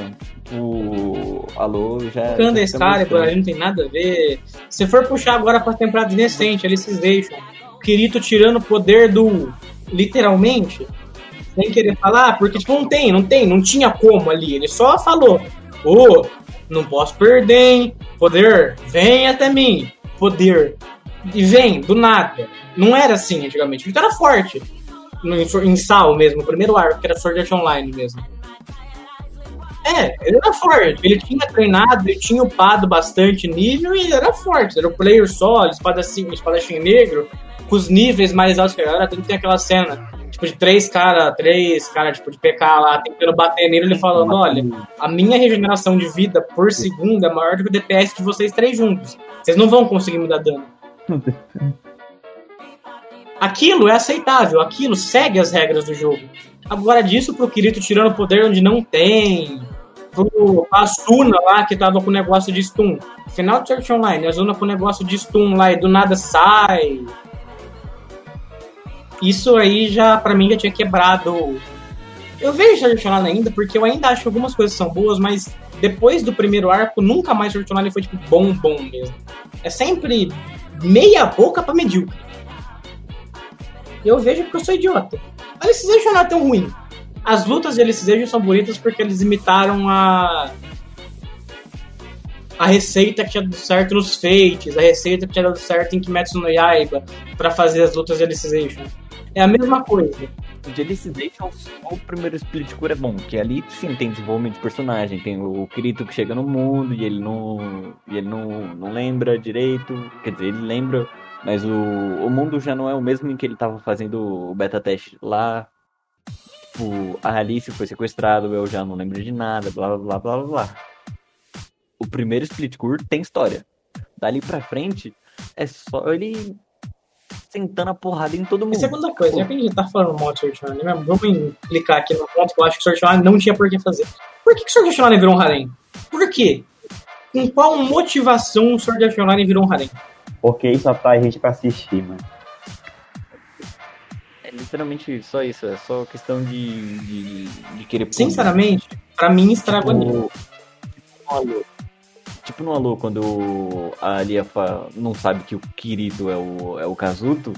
pro Alô, já. Tocando já estranho. aí não tem nada a ver. Se for puxar agora pra temporada recente, Alicization, o Kirito tirando o poder do. literalmente, sem querer falar, porque tipo, não tem, não tem, não tinha como ali. Ele só falou: Ô, não posso perder, hein? Poder, vem até mim. Poder. E vem, do nada. Não era assim antigamente. Ele era forte. No, em Sal mesmo, o primeiro arco, que era Sword Art Online mesmo. É, ele era forte. Ele tinha treinado, ele tinha upado bastante nível e era forte. Era o player só, espadachim, espadachim negro, com os níveis mais altos que a galera. Tem aquela cena, tipo, de três caras, três caras, tipo, de PK lá, tentando bater nele, ele falando, olha, a minha regeneração de vida por segundo é maior do que o DPS de vocês três juntos. Vocês não vão conseguir me dar dano. Aquilo é aceitável, aquilo segue as regras do jogo. Agora disso pro Kirito tirando poder onde não tem, pro Asuna lá que tava com o negócio de stun. Final de Church Online, a Asuna com o negócio de stun lá e do nada sai. Isso aí já, pra mim, já tinha quebrado. Eu vejo Church Online ainda, porque eu ainda acho que algumas coisas são boas, mas depois do primeiro arco, nunca mais Church Online foi tipo bom, bom mesmo. É sempre meia boca pra medíocre. Eu vejo porque eu sou idiota. A Alicization não é tão ruim. As lutas de Alicization são bonitas porque eles imitaram a. A receita que tinha dado certo nos Fates, a receita que tinha dado certo em Kimetsu no Yaiba, pra fazer as lutas de Alicization. É a mesma coisa. De Alicization, só o primeiro split core é bom, que ali sim tem desenvolvimento de personagem, tem o Kirito que chega no mundo e ele não. e ele não, não lembra direito. Quer dizer, ele lembra, mas o, o mundo já não é o mesmo em que ele tava fazendo o beta teste lá. Tipo, a Alice foi sequestrado, eu já não lembro de nada, blá blá blá blá blá. O primeiro split core tem história. Dali pra frente, é só ele sentando a porrada em todo mundo. E segunda coisa, já que a gente tá falando mal de Sword Online mesmo, vamos clicar aqui no ponto que eu acho que Sword Online não tinha por que fazer. Por que, que Sword Online virou um harem? Por quê? Com qual motivação o Sword Art Online virou um harem? Porque isso atrai gente pra assistir, mano. Literalmente só isso, é só questão de, de, de querer público. Sinceramente, pra mim estragou a Tipo, no Alô. Tipo no Alô, quando a Lia não sabe que o Kirito é o, é o Kazuto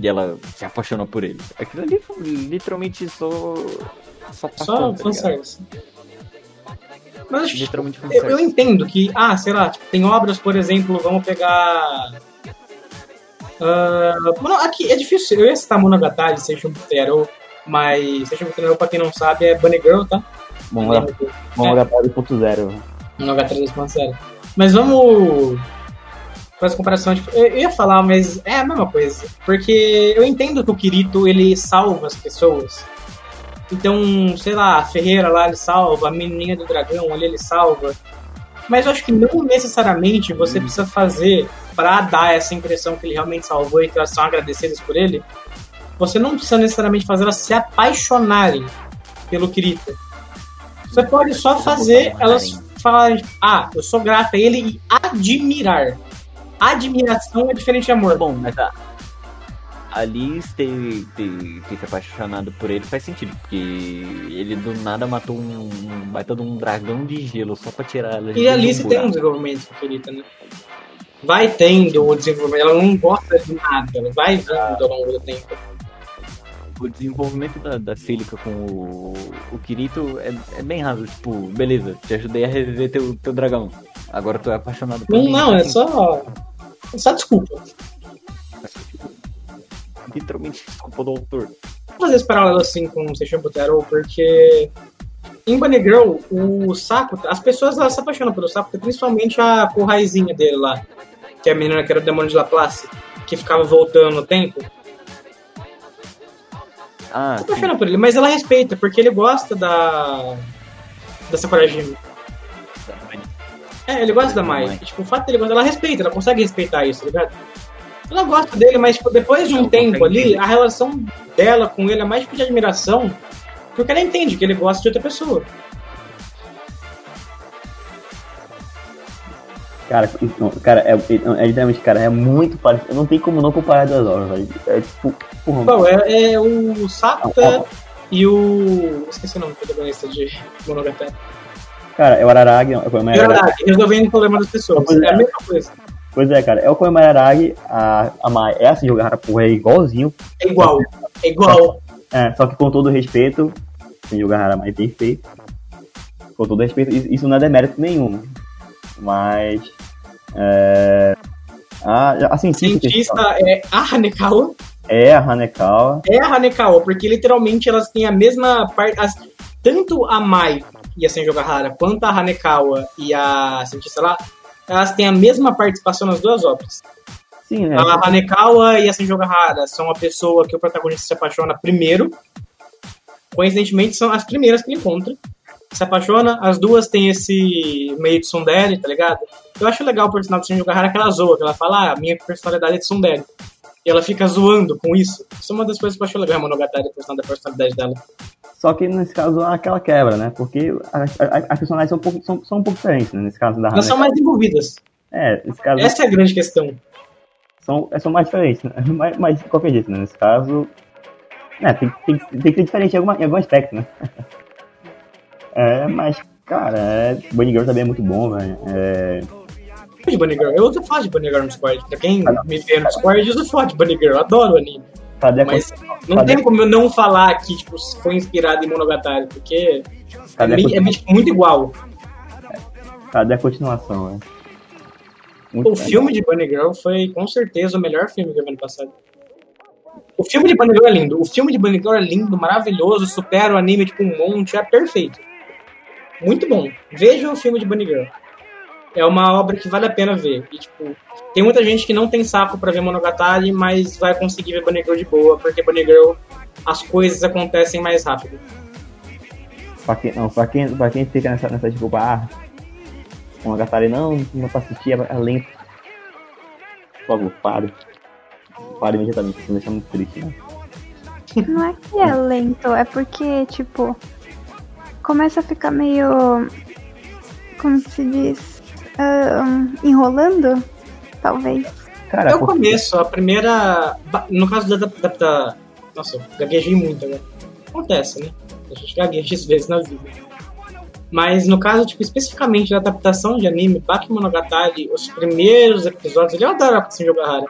e ela se apaixona por ele. Aquilo ali foi literalmente só. Só, Só tá fanservice. Mas Eu, eu entendo que, ah, sei lá, tipo, tem obras, por exemplo, vamos pegar. Mano, aqui é difícil. Eu ia citar Monogatari, Seishun Butero, mas Seishun Butero, pra quem não sabe, é Bunny Girl, tá? O ponto zero. Monogatari 2.0. Mas vamos. Fazer comparação, tipo, eu eu ia falar, mas é a mesma coisa. Porque eu entendo que o Kirito ele salva as pessoas. Então, sei lá, a Ferreira lá ele salva, a menininha do dragão ali ele salva. Mas eu acho que não necessariamente você precisa fazer pra dar essa impressão que ele realmente salvou e que elas são agradecidas por ele. Você não precisa necessariamente fazer elas se apaixonarem pelo Kirito. Você pode só fazer elas falarem, ah, eu sou grata a ele e admirar. Admiração é diferente de amor. Bom, mas a a Alice ter, ter, ter se apaixonado por ele faz sentido, porque ele do nada matou um, um baita de um dragão de gelo só pra tirar ela de E a Alice um tem um desenvolvimento Kirita, né? Vai tendo o desenvolvimento, ela não gosta de nada, ela vai vindo ao longo do tempo. O desenvolvimento da, da Cílica com o, o Kirito é, é bem raso. Tipo, beleza, te ajudei a reviver teu, teu dragão. Agora tu é apaixonado por Não, mim. não, é assim, só. É só desculpa. Literalmente desculpa do autor. Vou fazer esse paralelo assim com o Butero, porque em Bunny Girl, o Sakuta, as pessoas elas se apaixonam pelo Sakuta, principalmente a corraizinha dele lá, que é a menina que era o demônio de Laplace, que ficava voltando no tempo. Ah, se apaixona por ele, mas ela respeita, porque ele gosta da. da Sakurajima. É, ele gosta da Mai. Tipo, o fato dele gostar, ela respeita, ela consegue respeitar isso, tá ligado? Ela gosta dele, mas tipo, depois de um tempo ali, a relação dela com ele é mais tipo de admiração, porque ela entende que ele gosta de outra pessoa. Cara, não- cara, é, é, é literalmente, cara, é muito parecido. Não tem como não comparar as duas obras, velho. É tipo, porra, Bom, é, é o ó, e o. Esqueci o nome do protagonista de Monogatari. cara, é o Araragi, é o É Araragi. resolvendo o problema das pessoas. Pois É é. a mesma coisa. Pois é, cara, é o Koyama Araragi, a, a Mai é assim, jogar porra, é igualzinho. É igual. É igual. É, só que com todo respeito, sem jogar a Mai tem feito. Com todo respeito, isso isso não é demérito nenhum. Mas. É. A, a cientista, que Cientista é a Hanekawa. é a Hanekawa. é a Hanekawa, porque literalmente elas têm a mesma parte. as- tanto a Mai e a Senjo Gahara, quanto a Hanekawa e a cientista lá, elas têm a mesma participação nas duas obras. Sim, né? A Hanekawa e a Senjo Gahara são a pessoa que o protagonista se apaixona primeiro. Coincidentemente, são as primeiras que ele encontra. Se apaixona, as duas têm esse meio de tsundere, tá ligado? Eu acho legal o personagem da Senjo Gahara que ela zoa, que ela fala, ah, minha personalidade é de tsundere. E ela fica zoando com isso. Isso é uma das coisas que eu acho legal, a Monogatari, a personalidade dela. Só que nesse caso há aquela quebra, né? Porque as, as, as personagens são um pouco, são, são um pouco diferentes, né? Nesse caso da Elas são mais envolvidas. É, nesse caso. Essa é a grande questão. São, são mais diferentes, né? Mas, mas de qualquer jeito, né? Nesse caso. É, tem, tem, tem que ser diferente em, alguma, em algum aspecto, né? é, mas, cara, é, Bunny Girl também é muito bom, velho. É, de Bunny Girl. Eu uso foda de Bunny Girl no Discord. Pra quem me vê no Discord, eu uso foda de Bunny Girl. Eu adoro o anime. cadê a Mas não cadê- tem como eu não falar que tipo, foi inspirado em Monogatari, porque é, cadê a bem- é tipo, muito igual. Cadê a continuação, né? Muito O filme de Bunny Girl foi com certeza o melhor filme que eu vi ano passado. O filme de Bunny Girl é lindo. O filme de Bunny Girl é lindo, maravilhoso, supera o anime tipo um monte, é perfeito. Muito bom. Veja o filme de Bunny Girl. É uma obra que vale a pena ver. E, tipo, tem muita gente que não tem saco pra ver Monogatari, mas vai conseguir ver Bunny Girl de boa, porque Bunny Girl as coisas acontecem mais rápido. Pra quem, não, pra quem, pra quem fica nessa, nessa desculpa, ah, uma Gatari não, não pra assistir, é, é lento. Por favor, pare. Pare imediatamente, isso me deixa muito triste, né? Não é que é lento, é porque, tipo, começa a ficar meio. Como se diz? Ahn, enrolando? Talvez. Cara, É o porque- começo, a primeira. No caso da. da, da nossa, gaguejei muito agora. Acontece, né? A gente gagueja às vezes na vida. Mas no caso, tipo, especificamente da adaptação de anime, Bakemonogatari, os primeiros episódios, eu adoro a Senjo Gahara.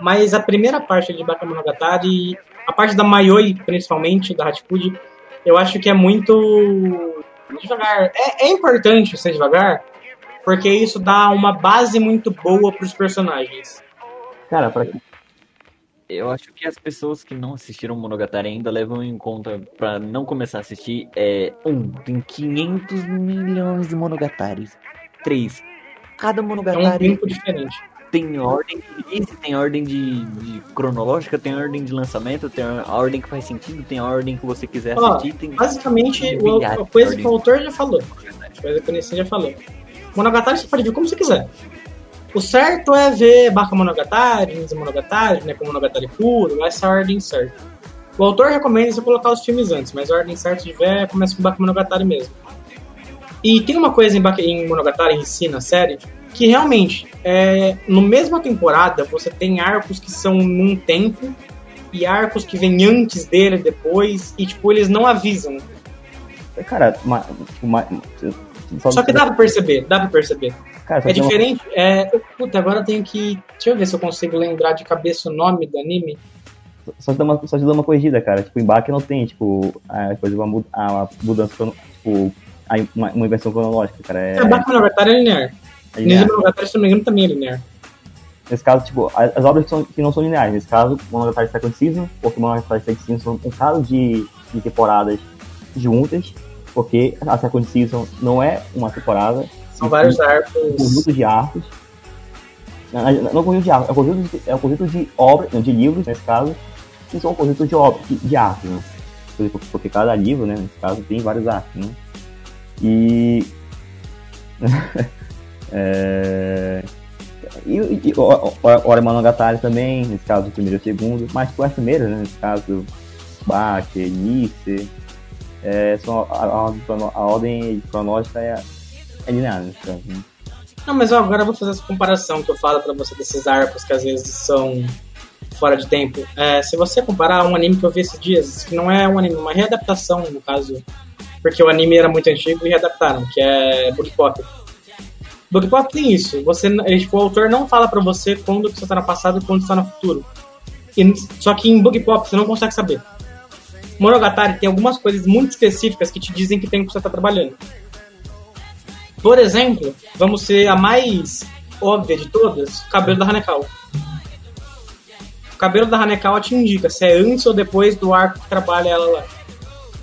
Mas a primeira parte de Bakemonogatari, a parte da Mayoi, principalmente, da Hachipudi, eu acho que é muito devagar. É, é importante ser devagar, porque isso dá uma base muito boa pros personagens. Cara, pra quem. Eu acho que as pessoas que não assistiram Monogatari ainda levam em conta pra não começar a assistir é um, tem 500 milhões de Monogataris. Três. Cada É um Monogatari brinco diferente. Tem ordem de release, tem ordem de, de cronológica, tem ordem de lançamento, tem a ordem que faz sentido, tem a ordem que você quiser Ó, assistir, tem Basicamente, o- a coisa que o autor já falou. A coisa que o Nissin já falou. Monogatari você pode ver como você quiser. O certo é ver Baka Monogatari, Ninja Monogatari, né, com Monogatari puro, essa é a ordem certa. O autor recomenda você colocar os filmes antes, mas a ordem certa de ver começa com Baka Monogatari mesmo. E tem uma coisa em, Baka, em Monogatari em si, na série, que realmente, é, no mesma temporada, você tem arcos que são num tempo e arcos que vêm antes dele, depois, e tipo, eles não avisam. Cara, ma, tipo, ma, Só que dá pra perceber, dá pra perceber. Cara, só É tem uma- diferente. É... Puta, agora eu tenho que. Deixa eu ver se eu consigo lembrar de cabeça o nome do anime. só te dá uma, só te dá uma corrigida, cara. Tipo, em Bach não tem, tipo, a coisa, uma, mu- a mudança, tipo, a- uma, uma inversão cronológica, cara. É, É, Baka Monogatari é linear. É Ninja linear. Monogatari, se não me engano, também é linear. Nesse caso, tipo, as, as obras que, são, que não são lineares. Nesse caso, Monogatari Second Season, porque Monogatari Second Season são um caso de, de temporadas juntas, porque a Second Season não é uma temporada, São vários é um arcos. conjunto de arcos. Não, não é um conjunto de arcos, é um conjunto de, é um conjunto de obras, não, de livros, nesse caso, que são um conjunto de, obras, de, de arcos, né? Porque- Porque cada livro, né, nesse caso, tem vários arcos, né? E. é... E, e, Ora Monogatari também, nesse caso primeiro e segundo, mas com as primeiras, né, nesse caso, Bach, Nice, é, são a, a, a- ordem cronológica é, é linear, caso. Né? Não, mas agora eu vou fazer essa comparação que eu falo pra você desses arcos que às vezes são fora de tempo. É, se você comparar um anime que eu vi esses dias, que não é um anime, uma readaptação, no caso, porque o anime era muito antigo e readaptaram, que é Book Pop. Book Pop tem isso. Você, tipo, o autor não fala pra você quando que você tá no passado e quando você tá no futuro. E- só que em Book Pop você não consegue saber. Monogatari tem algumas coisas muito específicas que te dizem que tempo você tá trabalhando. Por exemplo, vamos ser a mais óbvia de todas, o cabelo da Hanekawa. O cabelo da Hanekawa te indica se é antes ou depois do arco que trabalha ela lá.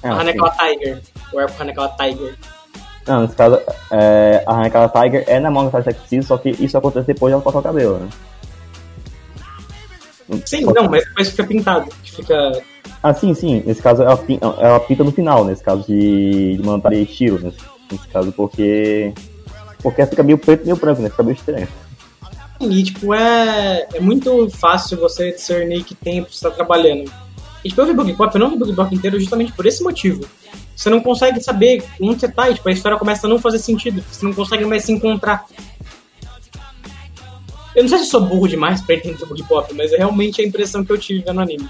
É, a sim. Hanekawa Tiger. O arco Hanekawa Tiger. Não, nesse caso, é, arrancar a Tiger é na mão da Sex Pistols, só que isso acontece depois de ela cortar o cabelo, né? Sim, não, mas depois fica pintado. Fica. Ah, sim, sim. Nesse caso, ela, ela pinta no final, nesse caso de, de Manatari Shiro, nesse, nesse caso, porque. Porque fica meio preto e meio branco, né? Fica meio estranho. E, tipo, é, é muito fácil você discernir que tempo você tá trabalhando. E, tipo, eu vi Bug Pop, eu não vi Bug Pop inteiro justamente por esse motivo. Você não consegue saber onde você tá, e, tipo, a história começa a não fazer sentido. Você não consegue mais se encontrar. Eu não sei se sou burro demais pra entender Bug Pop, mas é realmente a impressão que eu tive vendo o anime.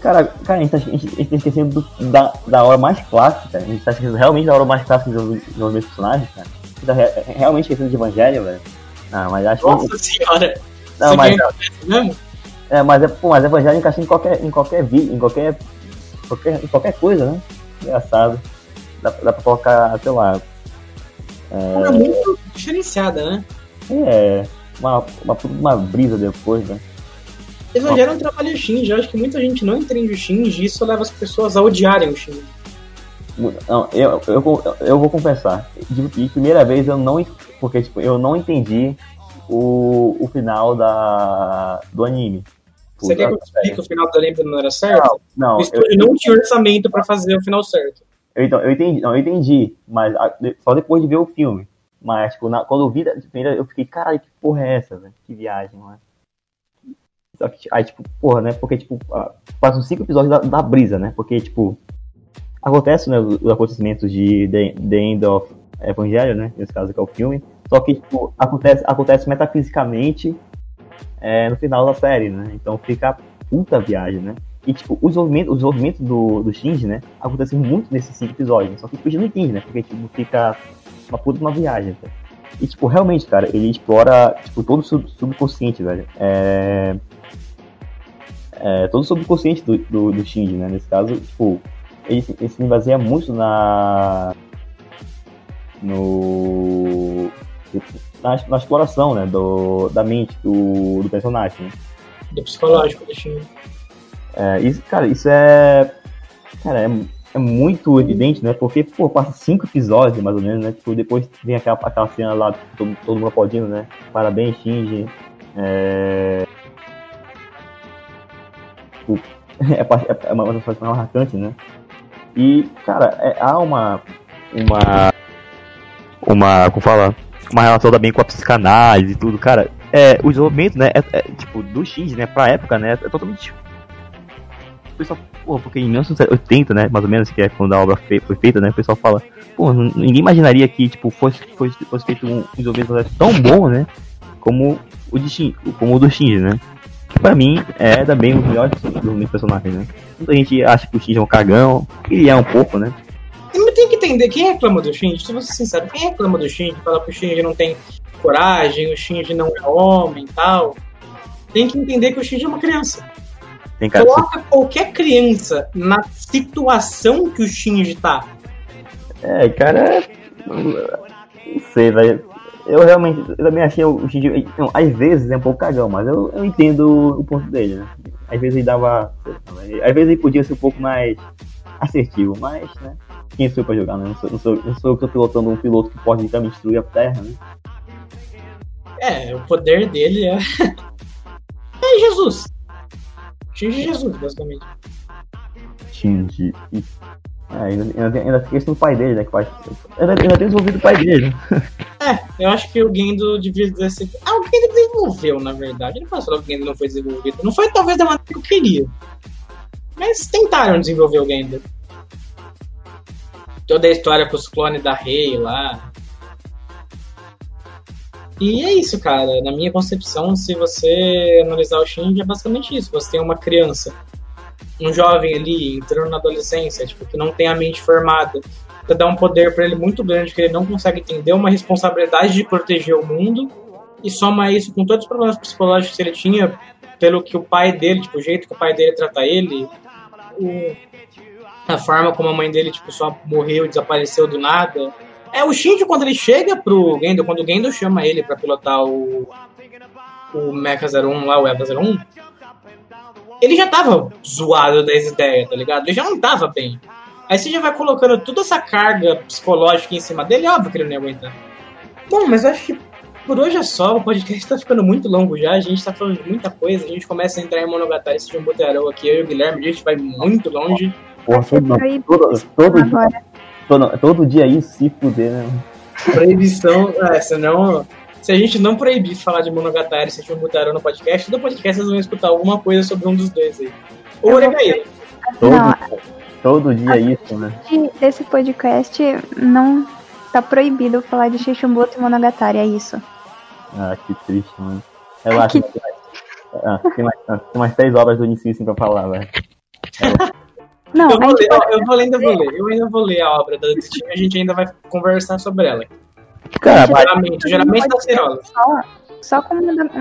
Cara, cara, a gente tá, a gente, tá esquecendo do- da, da hora mais clássica. A gente tá esquecendo realmente da hora mais clássica de desenvolvimento de personagens, cara. A gente tá re- realmente esquecendo de Evangelho, velho. Ah, mas acho que. Nossa senhora! Não, Você mas, mesmo? é, mas, é, pô, mas Evangelho encaixa em qualquer, em qualquer vídeo, em qualquer, qualquer, em qualquer coisa, né? Engraçado. Dá, dá pra colocar, sei lá. É muito diferenciada, né? É. Uma, uma, uma brisa depois, né? Evangelho é um trabalho Shinji. Eu acho que muita gente não entende o Shinji e isso leva as pessoas a odiarem o Shinji. Não, eu, eu, vou- eu vou confessar. De, de primeira vez eu não. Porque, tipo, eu não entendi o, o final da, do anime. Você quer que eu explique o final da lembra não era certo? Não, o eu, não tinha orçamento pra fazer o final certo. eu, então, eu entendi, não, eu entendi, mas só depois de ver o filme. Mas, tipo, na- quando eu vi da- de primeira, eu fiquei, caralho, que porra é essa, velho? Que viagem, mano. Só que, aí, tipo, porra, né? Porque, tipo, passam cinco episódios da, da brisa, né? Porque, tipo, acontece, né, os, os acontecimentos de The, The End of Evangelho, né? Nesse caso que é o filme. Só que, tipo, acontece, acontece metafisicamente é, no final da série, né? Então fica puta viagem, né? E, tipo, o desenvolvimento, o desenvolvimento do, do Shinji, né? Acontece muito nesses cinco episódios. Só que tipo, a gente não entende, né? Porque, tipo, fica uma puta uma viagem? E, tipo, realmente, cara, ele explora, tipo, todo o sub subconsciente, velho. É... é... Todo o subconsciente do, do, do Shinji, né? Nesse caso, tipo, ele, ele se baseia muito na... No... Na, na exploração, né? Do, da mente do, do personagem, né? Do psicológico do Shinji. É, isso, cara, isso é. Cara, é, é muito evidente, né? Porque, pô, passa cinco episódios, mais ou menos, né? Tipo, depois vem aquela, aquela cena lá, todo, todo mundo aplaudindo, né? Parabéns, Shinji. É. Tipo, é, é, é uma mais marcantes, né? E, cara, é, há uma. Uma. Uma. Como fala? Uma relação também com a psicanálise e tudo, cara. É, o desenvolvimento, né? É, é, tipo, do Shinji, né? Pra época, né? É totalmente o pessoal, pô, porque em 1980, né, mais ou menos, que é quando a obra fe- foi feita, né, o pessoal fala, pô, ninguém imaginaria que, tipo, fosse, fosse, fosse feito um desenvolvimento tão bom, né, como o, de como o do Shinji, né. Que pra mim é também um dos melhores dos personagens, né. Muita gente acha que o Shinji é um cagão, ele é um pouco, né. Tem que entender, quem reclama do Shinji, se você sincero, quem reclama do Shinji, fala que o Shinji não tem coragem, o Shinji não é homem e tal, tem que entender que o Shinji é uma criança. Coloca qualquer criança na situação que o Shinji tá. É, cara, não sei, velho. Eu realmente, eu também achei o Shinji, então, às vezes é um pouco cagão, mas eu, eu entendo o ponto dele, né? Às vezes ele dava, às vezes ele podia ser um pouco mais assertivo, mas, né? Quem sou eu pra jogar, né? Não sou, não sou, não sou eu que tô pilotando um piloto que pode também destruir a Terra, né? É, o poder dele é. É Jesus. Shinji é Jesus, basicamente. Shinji. É, ainda, ainda, ainda tem a questão do pai dele, né? Que faz, ainda, ainda tem desenvolvido o pai dele? É, eu acho que o Gendo devia dizer assim. Ah, o Gendo desenvolveu, na verdade. Posso falar que o Gendo não foi desenvolvido. Não foi talvez da maneira que eu queria. Mas tentaram desenvolver o Gendo. Toda a história com os clones da Rei lá. E é isso, cara. Na minha concepção, se você analisar o Shinji, é basicamente isso. Você tem uma criança, um jovem ali, entrando na adolescência, tipo, que não tem a mente formada. Você dá um poder pra ele muito grande que ele não consegue entender, uma responsabilidade de proteger o mundo, e soma isso com todos os problemas psicológicos que ele tinha, pelo que o pai dele, tipo, o jeito que o pai dele trata ele, o- a forma como a mãe dele, tipo, só morreu desapareceu do nada. É, o Shinji, quando ele chega pro Gendo, quando o Gendo chama ele pra pilotar o, o Mecha 01 lá, o Eva 01, ele já tava zoado das ideias, tá ligado? Ele já não tava bem. Aí você já vai colocando toda essa carga psicológica em cima dele, óbvio que ele não ia aguentar. Bom, mas acho que por hoje é só, o podcast tá ficando muito longo já, a gente tá falando de muita coisa, a gente começa a entrar em Monogatari esse um Botearão aqui, eu e o Guilherme, a gente vai muito longe. Porra, todo, todo, todo, dia, todo, todo dia isso, se fuder, né? Proibição, é, senão se a gente não proibir falar de Monogatari se a gente botar no podcast, todo podcast vocês vão escutar alguma coisa sobre um dos dois aí. Ou Oregaíra. Todo, todo dia isso, né? Desse podcast não tá proibido falar de Shishimbuto e Monogatari, é isso. Ah, que triste, mano. Relaxa. Que... Ah, tem, mais, ah, tem mais três obras do Nissin pra falar, velho. Não, eu vou, ler, pode... eu vou ler, ainda vou ler. Eu ainda vou ler a obra da Destiny, a gente ainda vai conversar sobre ela. Cara, geralmente, geralmente da Cerola. Só, só, com,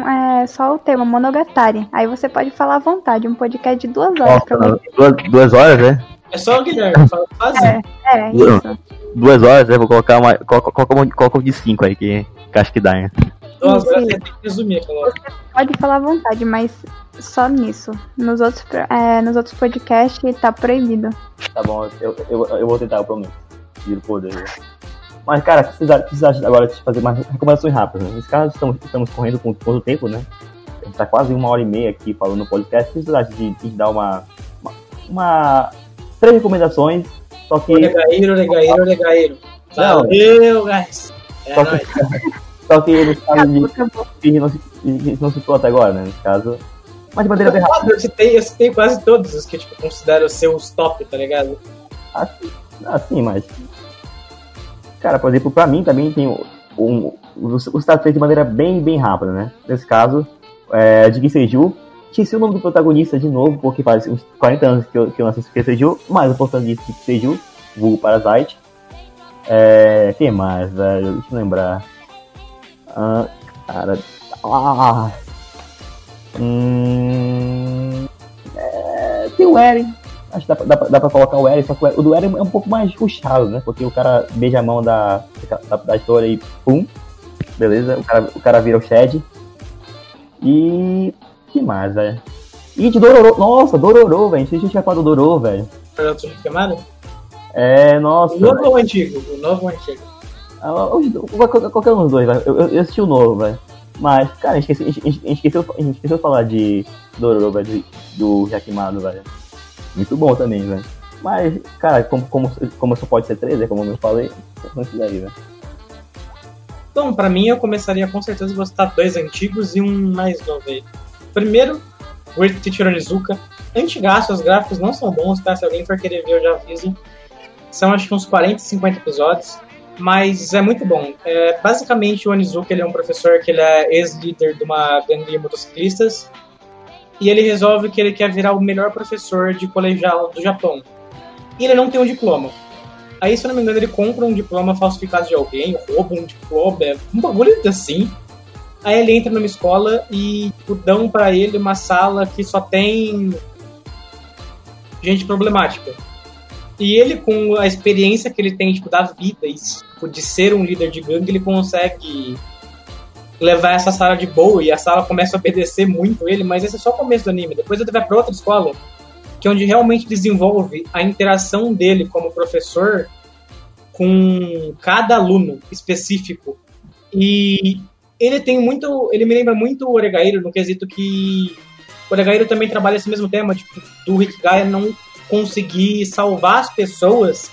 é, só o tema Monogatari. Aí você pode falar à vontade, um podcast de duas horas. Nossa, duas, duas horas, né? É só o Guilherme, fazer. É, é, isso. Duas horas, né? Vou colocar uma. Coloca, coloca, coloca de cinco aí, que, que acho que dá, né? Duas horas tem que resumir aquela Você pode falar à vontade, mas só nisso. Nos outros, é, nos outros podcasts tá proibido. Tá bom, eu, eu, eu vou tentar, eu prometo. Giro poder. Mas, cara, precisa, precisa agora de fazer mais recomendações rápidas. Né? Nesse caso, estamos, estamos correndo com todo o tempo, né? A gente tá quase uma hora e meia aqui falando no podcast. Precisa de, de dar uma, uma, uma, Três recomendações. Só que. Olegaíro, olegaíro, olegaíro. Valeu, guys. É só, que, só que eles sabem de. não, não citou até agora, né? Nesse caso. Mas de maneira bem rápida. Eu citei, eu citei quase todos os que tipo, considero ser os top, tá ligado? Assim, assim mas Cara, por exemplo, pra mim também tem um. um o está feito de maneira bem, bem rápida, né? Nesse caso, é, de Giseju. Esqueci o nome do protagonista de novo, porque faz uns 40 anos que eu, que eu não assisto Giseju, mas o protagonista de Giseju, vulgo Parasite. É, quem mais, velho? Deixa eu lembrar. Ah, cara. Ah, hum, é, tem o Eren. Acho que dá, dá, dá pra colocar o Eren, só que o do Eren é um pouco mais puxado, né? Porque o cara beija a mão da, da, da história e pum, beleza? O cara, o cara vira o Shed. E. que mais, velho? E de Dororo. Nossa, Dororo, velho. Não sei se falado do Dororo, velho. É, nossa. O novo ou antigo? O novo ou antigo? Ah, qualquer um dos dois, velho. Eu, eu, assisti o novo, velho. Mas, cara, a gente esqueceu, a gente esqueceu, a gente esqueceu de falar de Dororo, velho. Do Jaquimado, velho. Muito bom também, velho. Mas, cara, como, como, como só pode ser 13, como eu falei, não se daí, velho. Então, pra mim, eu começaria com certeza a gostar dois antigos e um mais novo aí. Primeiro, Great Teacher Onizuka. Antigaço, os gráficos não são bons, tá? Se alguém for querer ver, eu já aviso. São acho que uns 40, 50 episódios, mas é muito bom. É, basicamente, o Onizuka ele é um professor que ele é ex-líder de uma gangue de motociclistas e ele resolve que ele quer virar o melhor professor de colegial do Japão. E ele não tem um diploma. Aí, se eu não me engano, ele compra um diploma falsificado de alguém, rouba um diploma, é um bagulho assim. Aí ele entra numa escola e tipo, dão para ele uma sala que só tem gente problemática. E ele, com a experiência que ele tem tipo, da vida tipo, de ser um líder de gangue, ele consegue levar essa sala de boa e a sala começa a obedecer muito ele, mas esse é só o começo do anime. Depois ele vai para outra escola, que é onde realmente desenvolve a interação dele como professor com cada aluno específico. E ele tem muito, ele me lembra muito o Oregairo no quesito que o Oregairo também trabalha esse mesmo tema, tipo, do Rick Gaia não conseguir salvar as pessoas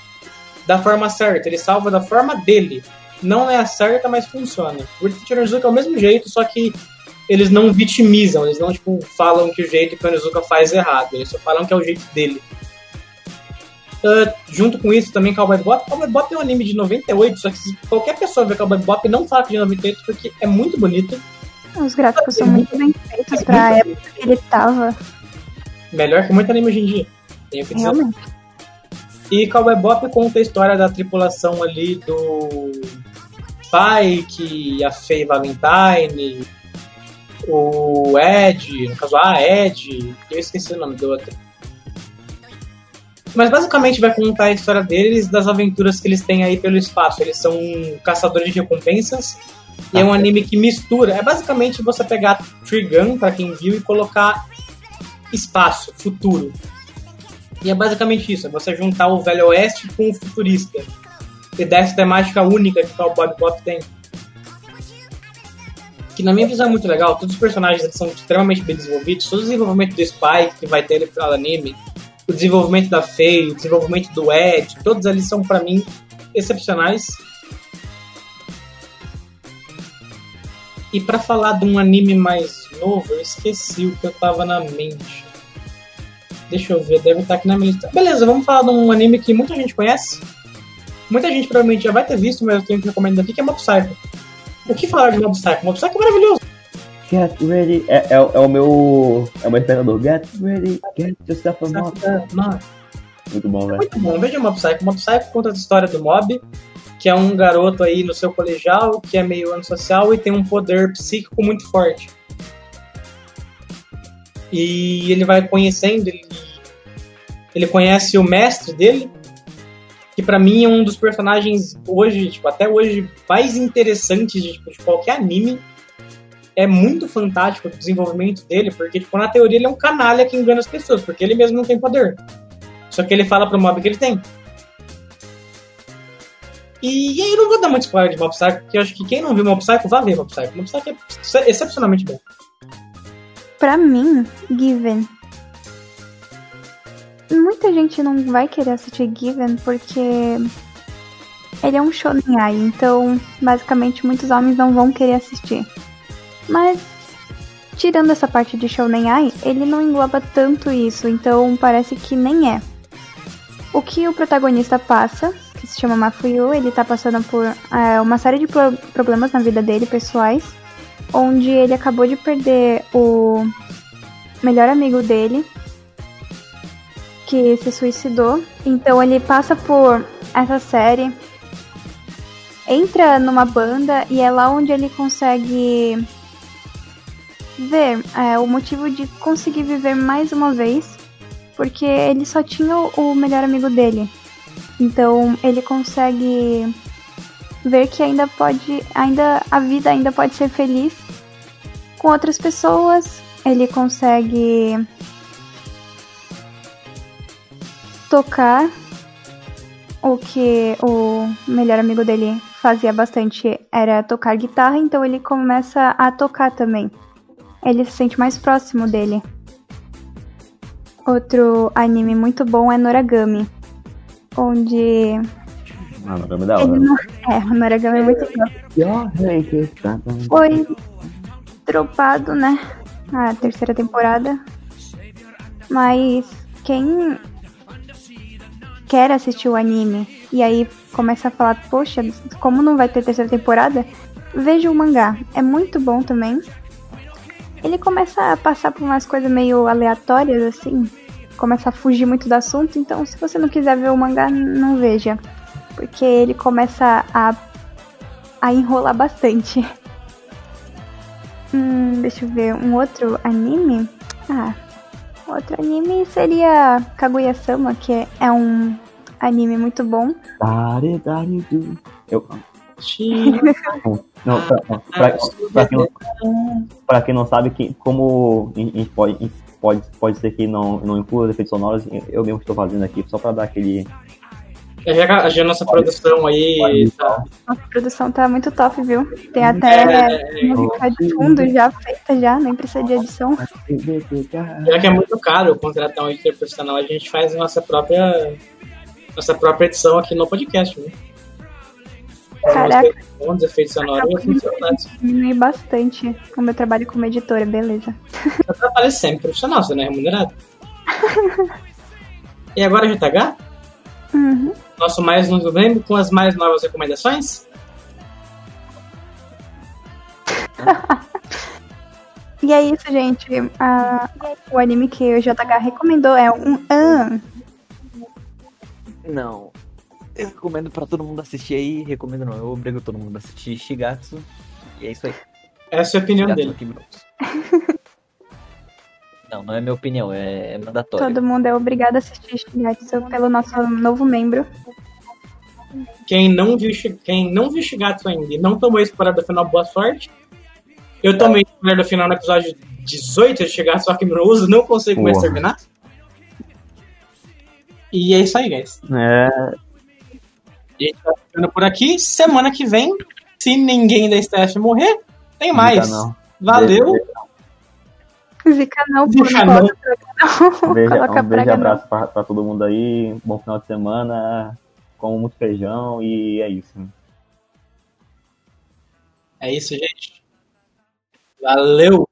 da forma certa, ele salva da forma dele não é a certa, mas funciona. O Onizuka é o mesmo jeito, só que eles não vitimizam, eles não tipo, falam que o jeito que o Onizuka faz é errado, eles só falam que é o jeito dele. Uh, junto com isso também Cowboy Bop. Cowboy Bop é um anime de 98, só que se qualquer pessoa ver Cowboy Bop não fala que é de 98 porque é muito bonito. Os gráficos são muito bem feitos é pra a época que ele tava. Melhor que muito anime hoje em dia. Tenho que dizer. Realmente. E Cowboy Bop conta a história da tripulação ali do Spike, a Faye Valentine, o Ed, no caso a Ed, eu esqueci o nome do outro. Mas basicamente vai contar a história deles, das aventuras que eles têm aí pelo espaço. Eles são caçadores de recompensas. E é um anime que mistura. É basicamente você pegar Trigun, para quem viu, e colocar espaço, futuro. E é basicamente isso, é você juntar o Velho Oeste com o futurista. E dessa temática única que o Bob Pop tem. Que na minha visão é muito legal, todos os personagens são extremamente bem desenvolvidos, todo o desenvolvimento do Spike que vai ter do anime, o desenvolvimento da Faye, o desenvolvimento do Ed, todos eles são para mim excepcionais. E para falar de um anime mais novo, eu esqueci o que eu tava na mente. Deixa eu ver, deve estar aqui na minha lista. Beleza, vamos falar de um anime que muita gente conhece. Muita gente provavelmente já vai ter visto, mas eu tenho que recomendar aqui, que é Mob Psycho. O que falar de Mob Psycho? Mob Psycho é maravilhoso. Get ready. É, é, é o meu. É o meu despertador. Get ready. Get yourself a mob. Muito bom, velho. muito bom. Veja Mob Psycho. Mob Psycho conta a história do Mob, que é um garoto aí no seu colegial, que é meio antissocial e tem um poder psíquico muito forte. E ele vai conhecendo, ele, ele conhece o mestre dele, que pra mim é um dos personagens hoje, tipo, até hoje, mais interessantes de, tipo, de qualquer anime. É muito fantástico o desenvolvimento dele, porque, tipo, na teoria ele é um canalha que engana as pessoas, porque ele mesmo não tem poder. Só que ele fala pro mob que ele tem. E, aí eu não vou dar muito spoiler de Mob Psycho, porque eu acho que quem não viu Mob Psycho, vá ver Mob Psycho. Mob Psycho é excepcionalmente bom. Pra mim, Given. Muita gente não vai querer assistir Given porque ele é um shonen ai, então basicamente muitos homens não vão querer assistir. Mas tirando essa parte de shonen ai, ele não engloba tanto isso, então parece que nem é. O que o protagonista passa, que se chama Mafuyu, ele tá passando por é, uma série de pro- problemas na vida dele, pessoais, onde ele acabou de perder o melhor amigo dele, que se suicidou. Então ele passa por essa série, entra numa banda e é lá onde ele consegue ver é, o motivo de conseguir viver mais uma vez, porque ele só tinha o melhor amigo dele. Então ele consegue ver que ainda pode, ainda a vida ainda pode ser feliz com outras pessoas. Ele consegue tocar o que o melhor amigo dele fazia bastante era tocar guitarra, então ele começa a tocar também. Ele se sente mais próximo dele. Outro anime muito bom é Noragami, onde Ah, não, é da hora. não é, o Noragami é muito bom. Foi dropado, né? A terceira temporada. Mas quem quer assistir o anime e aí começa a falar, poxa, como não vai ter terceira temporada? Veja o mangá. É muito bom também. Ele começa a passar por umas coisas meio aleatórias, assim. Começa a fugir muito do assunto. Então, se você não quiser ver o mangá, não veja. Porque ele começa a, a enrolar bastante. Hum, deixa eu ver. Um outro anime? Ah, outro anime seria Kaguya-sama, que é- um anime muito bom. Eu, Pra quem não, pra quem não sabe, que, como a gente pode, pode, pode ser que não, não inclua efeitos sonoros, eu mesmo estou fazendo aqui só pra dar aquele. Já, já a nossa produção aí tá, Nossa, a produção tá muito top, viu? Tem até é, música de fundo já feita já, nem precisa de edição. já que é muito caro contratar um editor profissional, a gente faz a nossa própria nossa própria edição aqui no podcast, né? Caraca. Bons efeitos sonoros funcionalidades. Diminui bastante o meu trabalho como editora, beleza. Você trabalha sempre profissional, você não é remunerado. E agora, JH? Uhum. Nosso mais novo membro com as mais novas recomendações? E é isso, gente. Ah, o anime que o JH recomendou é um An. Não. Eu recomendo pra todo mundo assistir aí. Recomendo não, eu obrigo todo mundo a assistir Shigatsu. E é isso aí. Essa é a opinião Shigatsu dele. Não, não é minha opinião, é, é mandatório. Todo mundo é obrigado a assistir Shigatsu pelo nosso novo membro. Quem não viu, quem não viu Shigatsu ainda e não tomou spoiler do final, boa sorte. Eu tomei spoiler do final no episódio 18 de Shigatsu, só que meu uso não consigo mais terminar. E é isso aí, guys. É, A gente tá ficando por aqui. Semana que vem, se ninguém da STF morrer, tem mais. não. Valeu. Zica não, por Zica não. Um beijo, Coloca um beijo e abraço pra, pra todo mundo aí. Bom final de semana. Com muito feijão e é isso. É isso, gente. Valeu.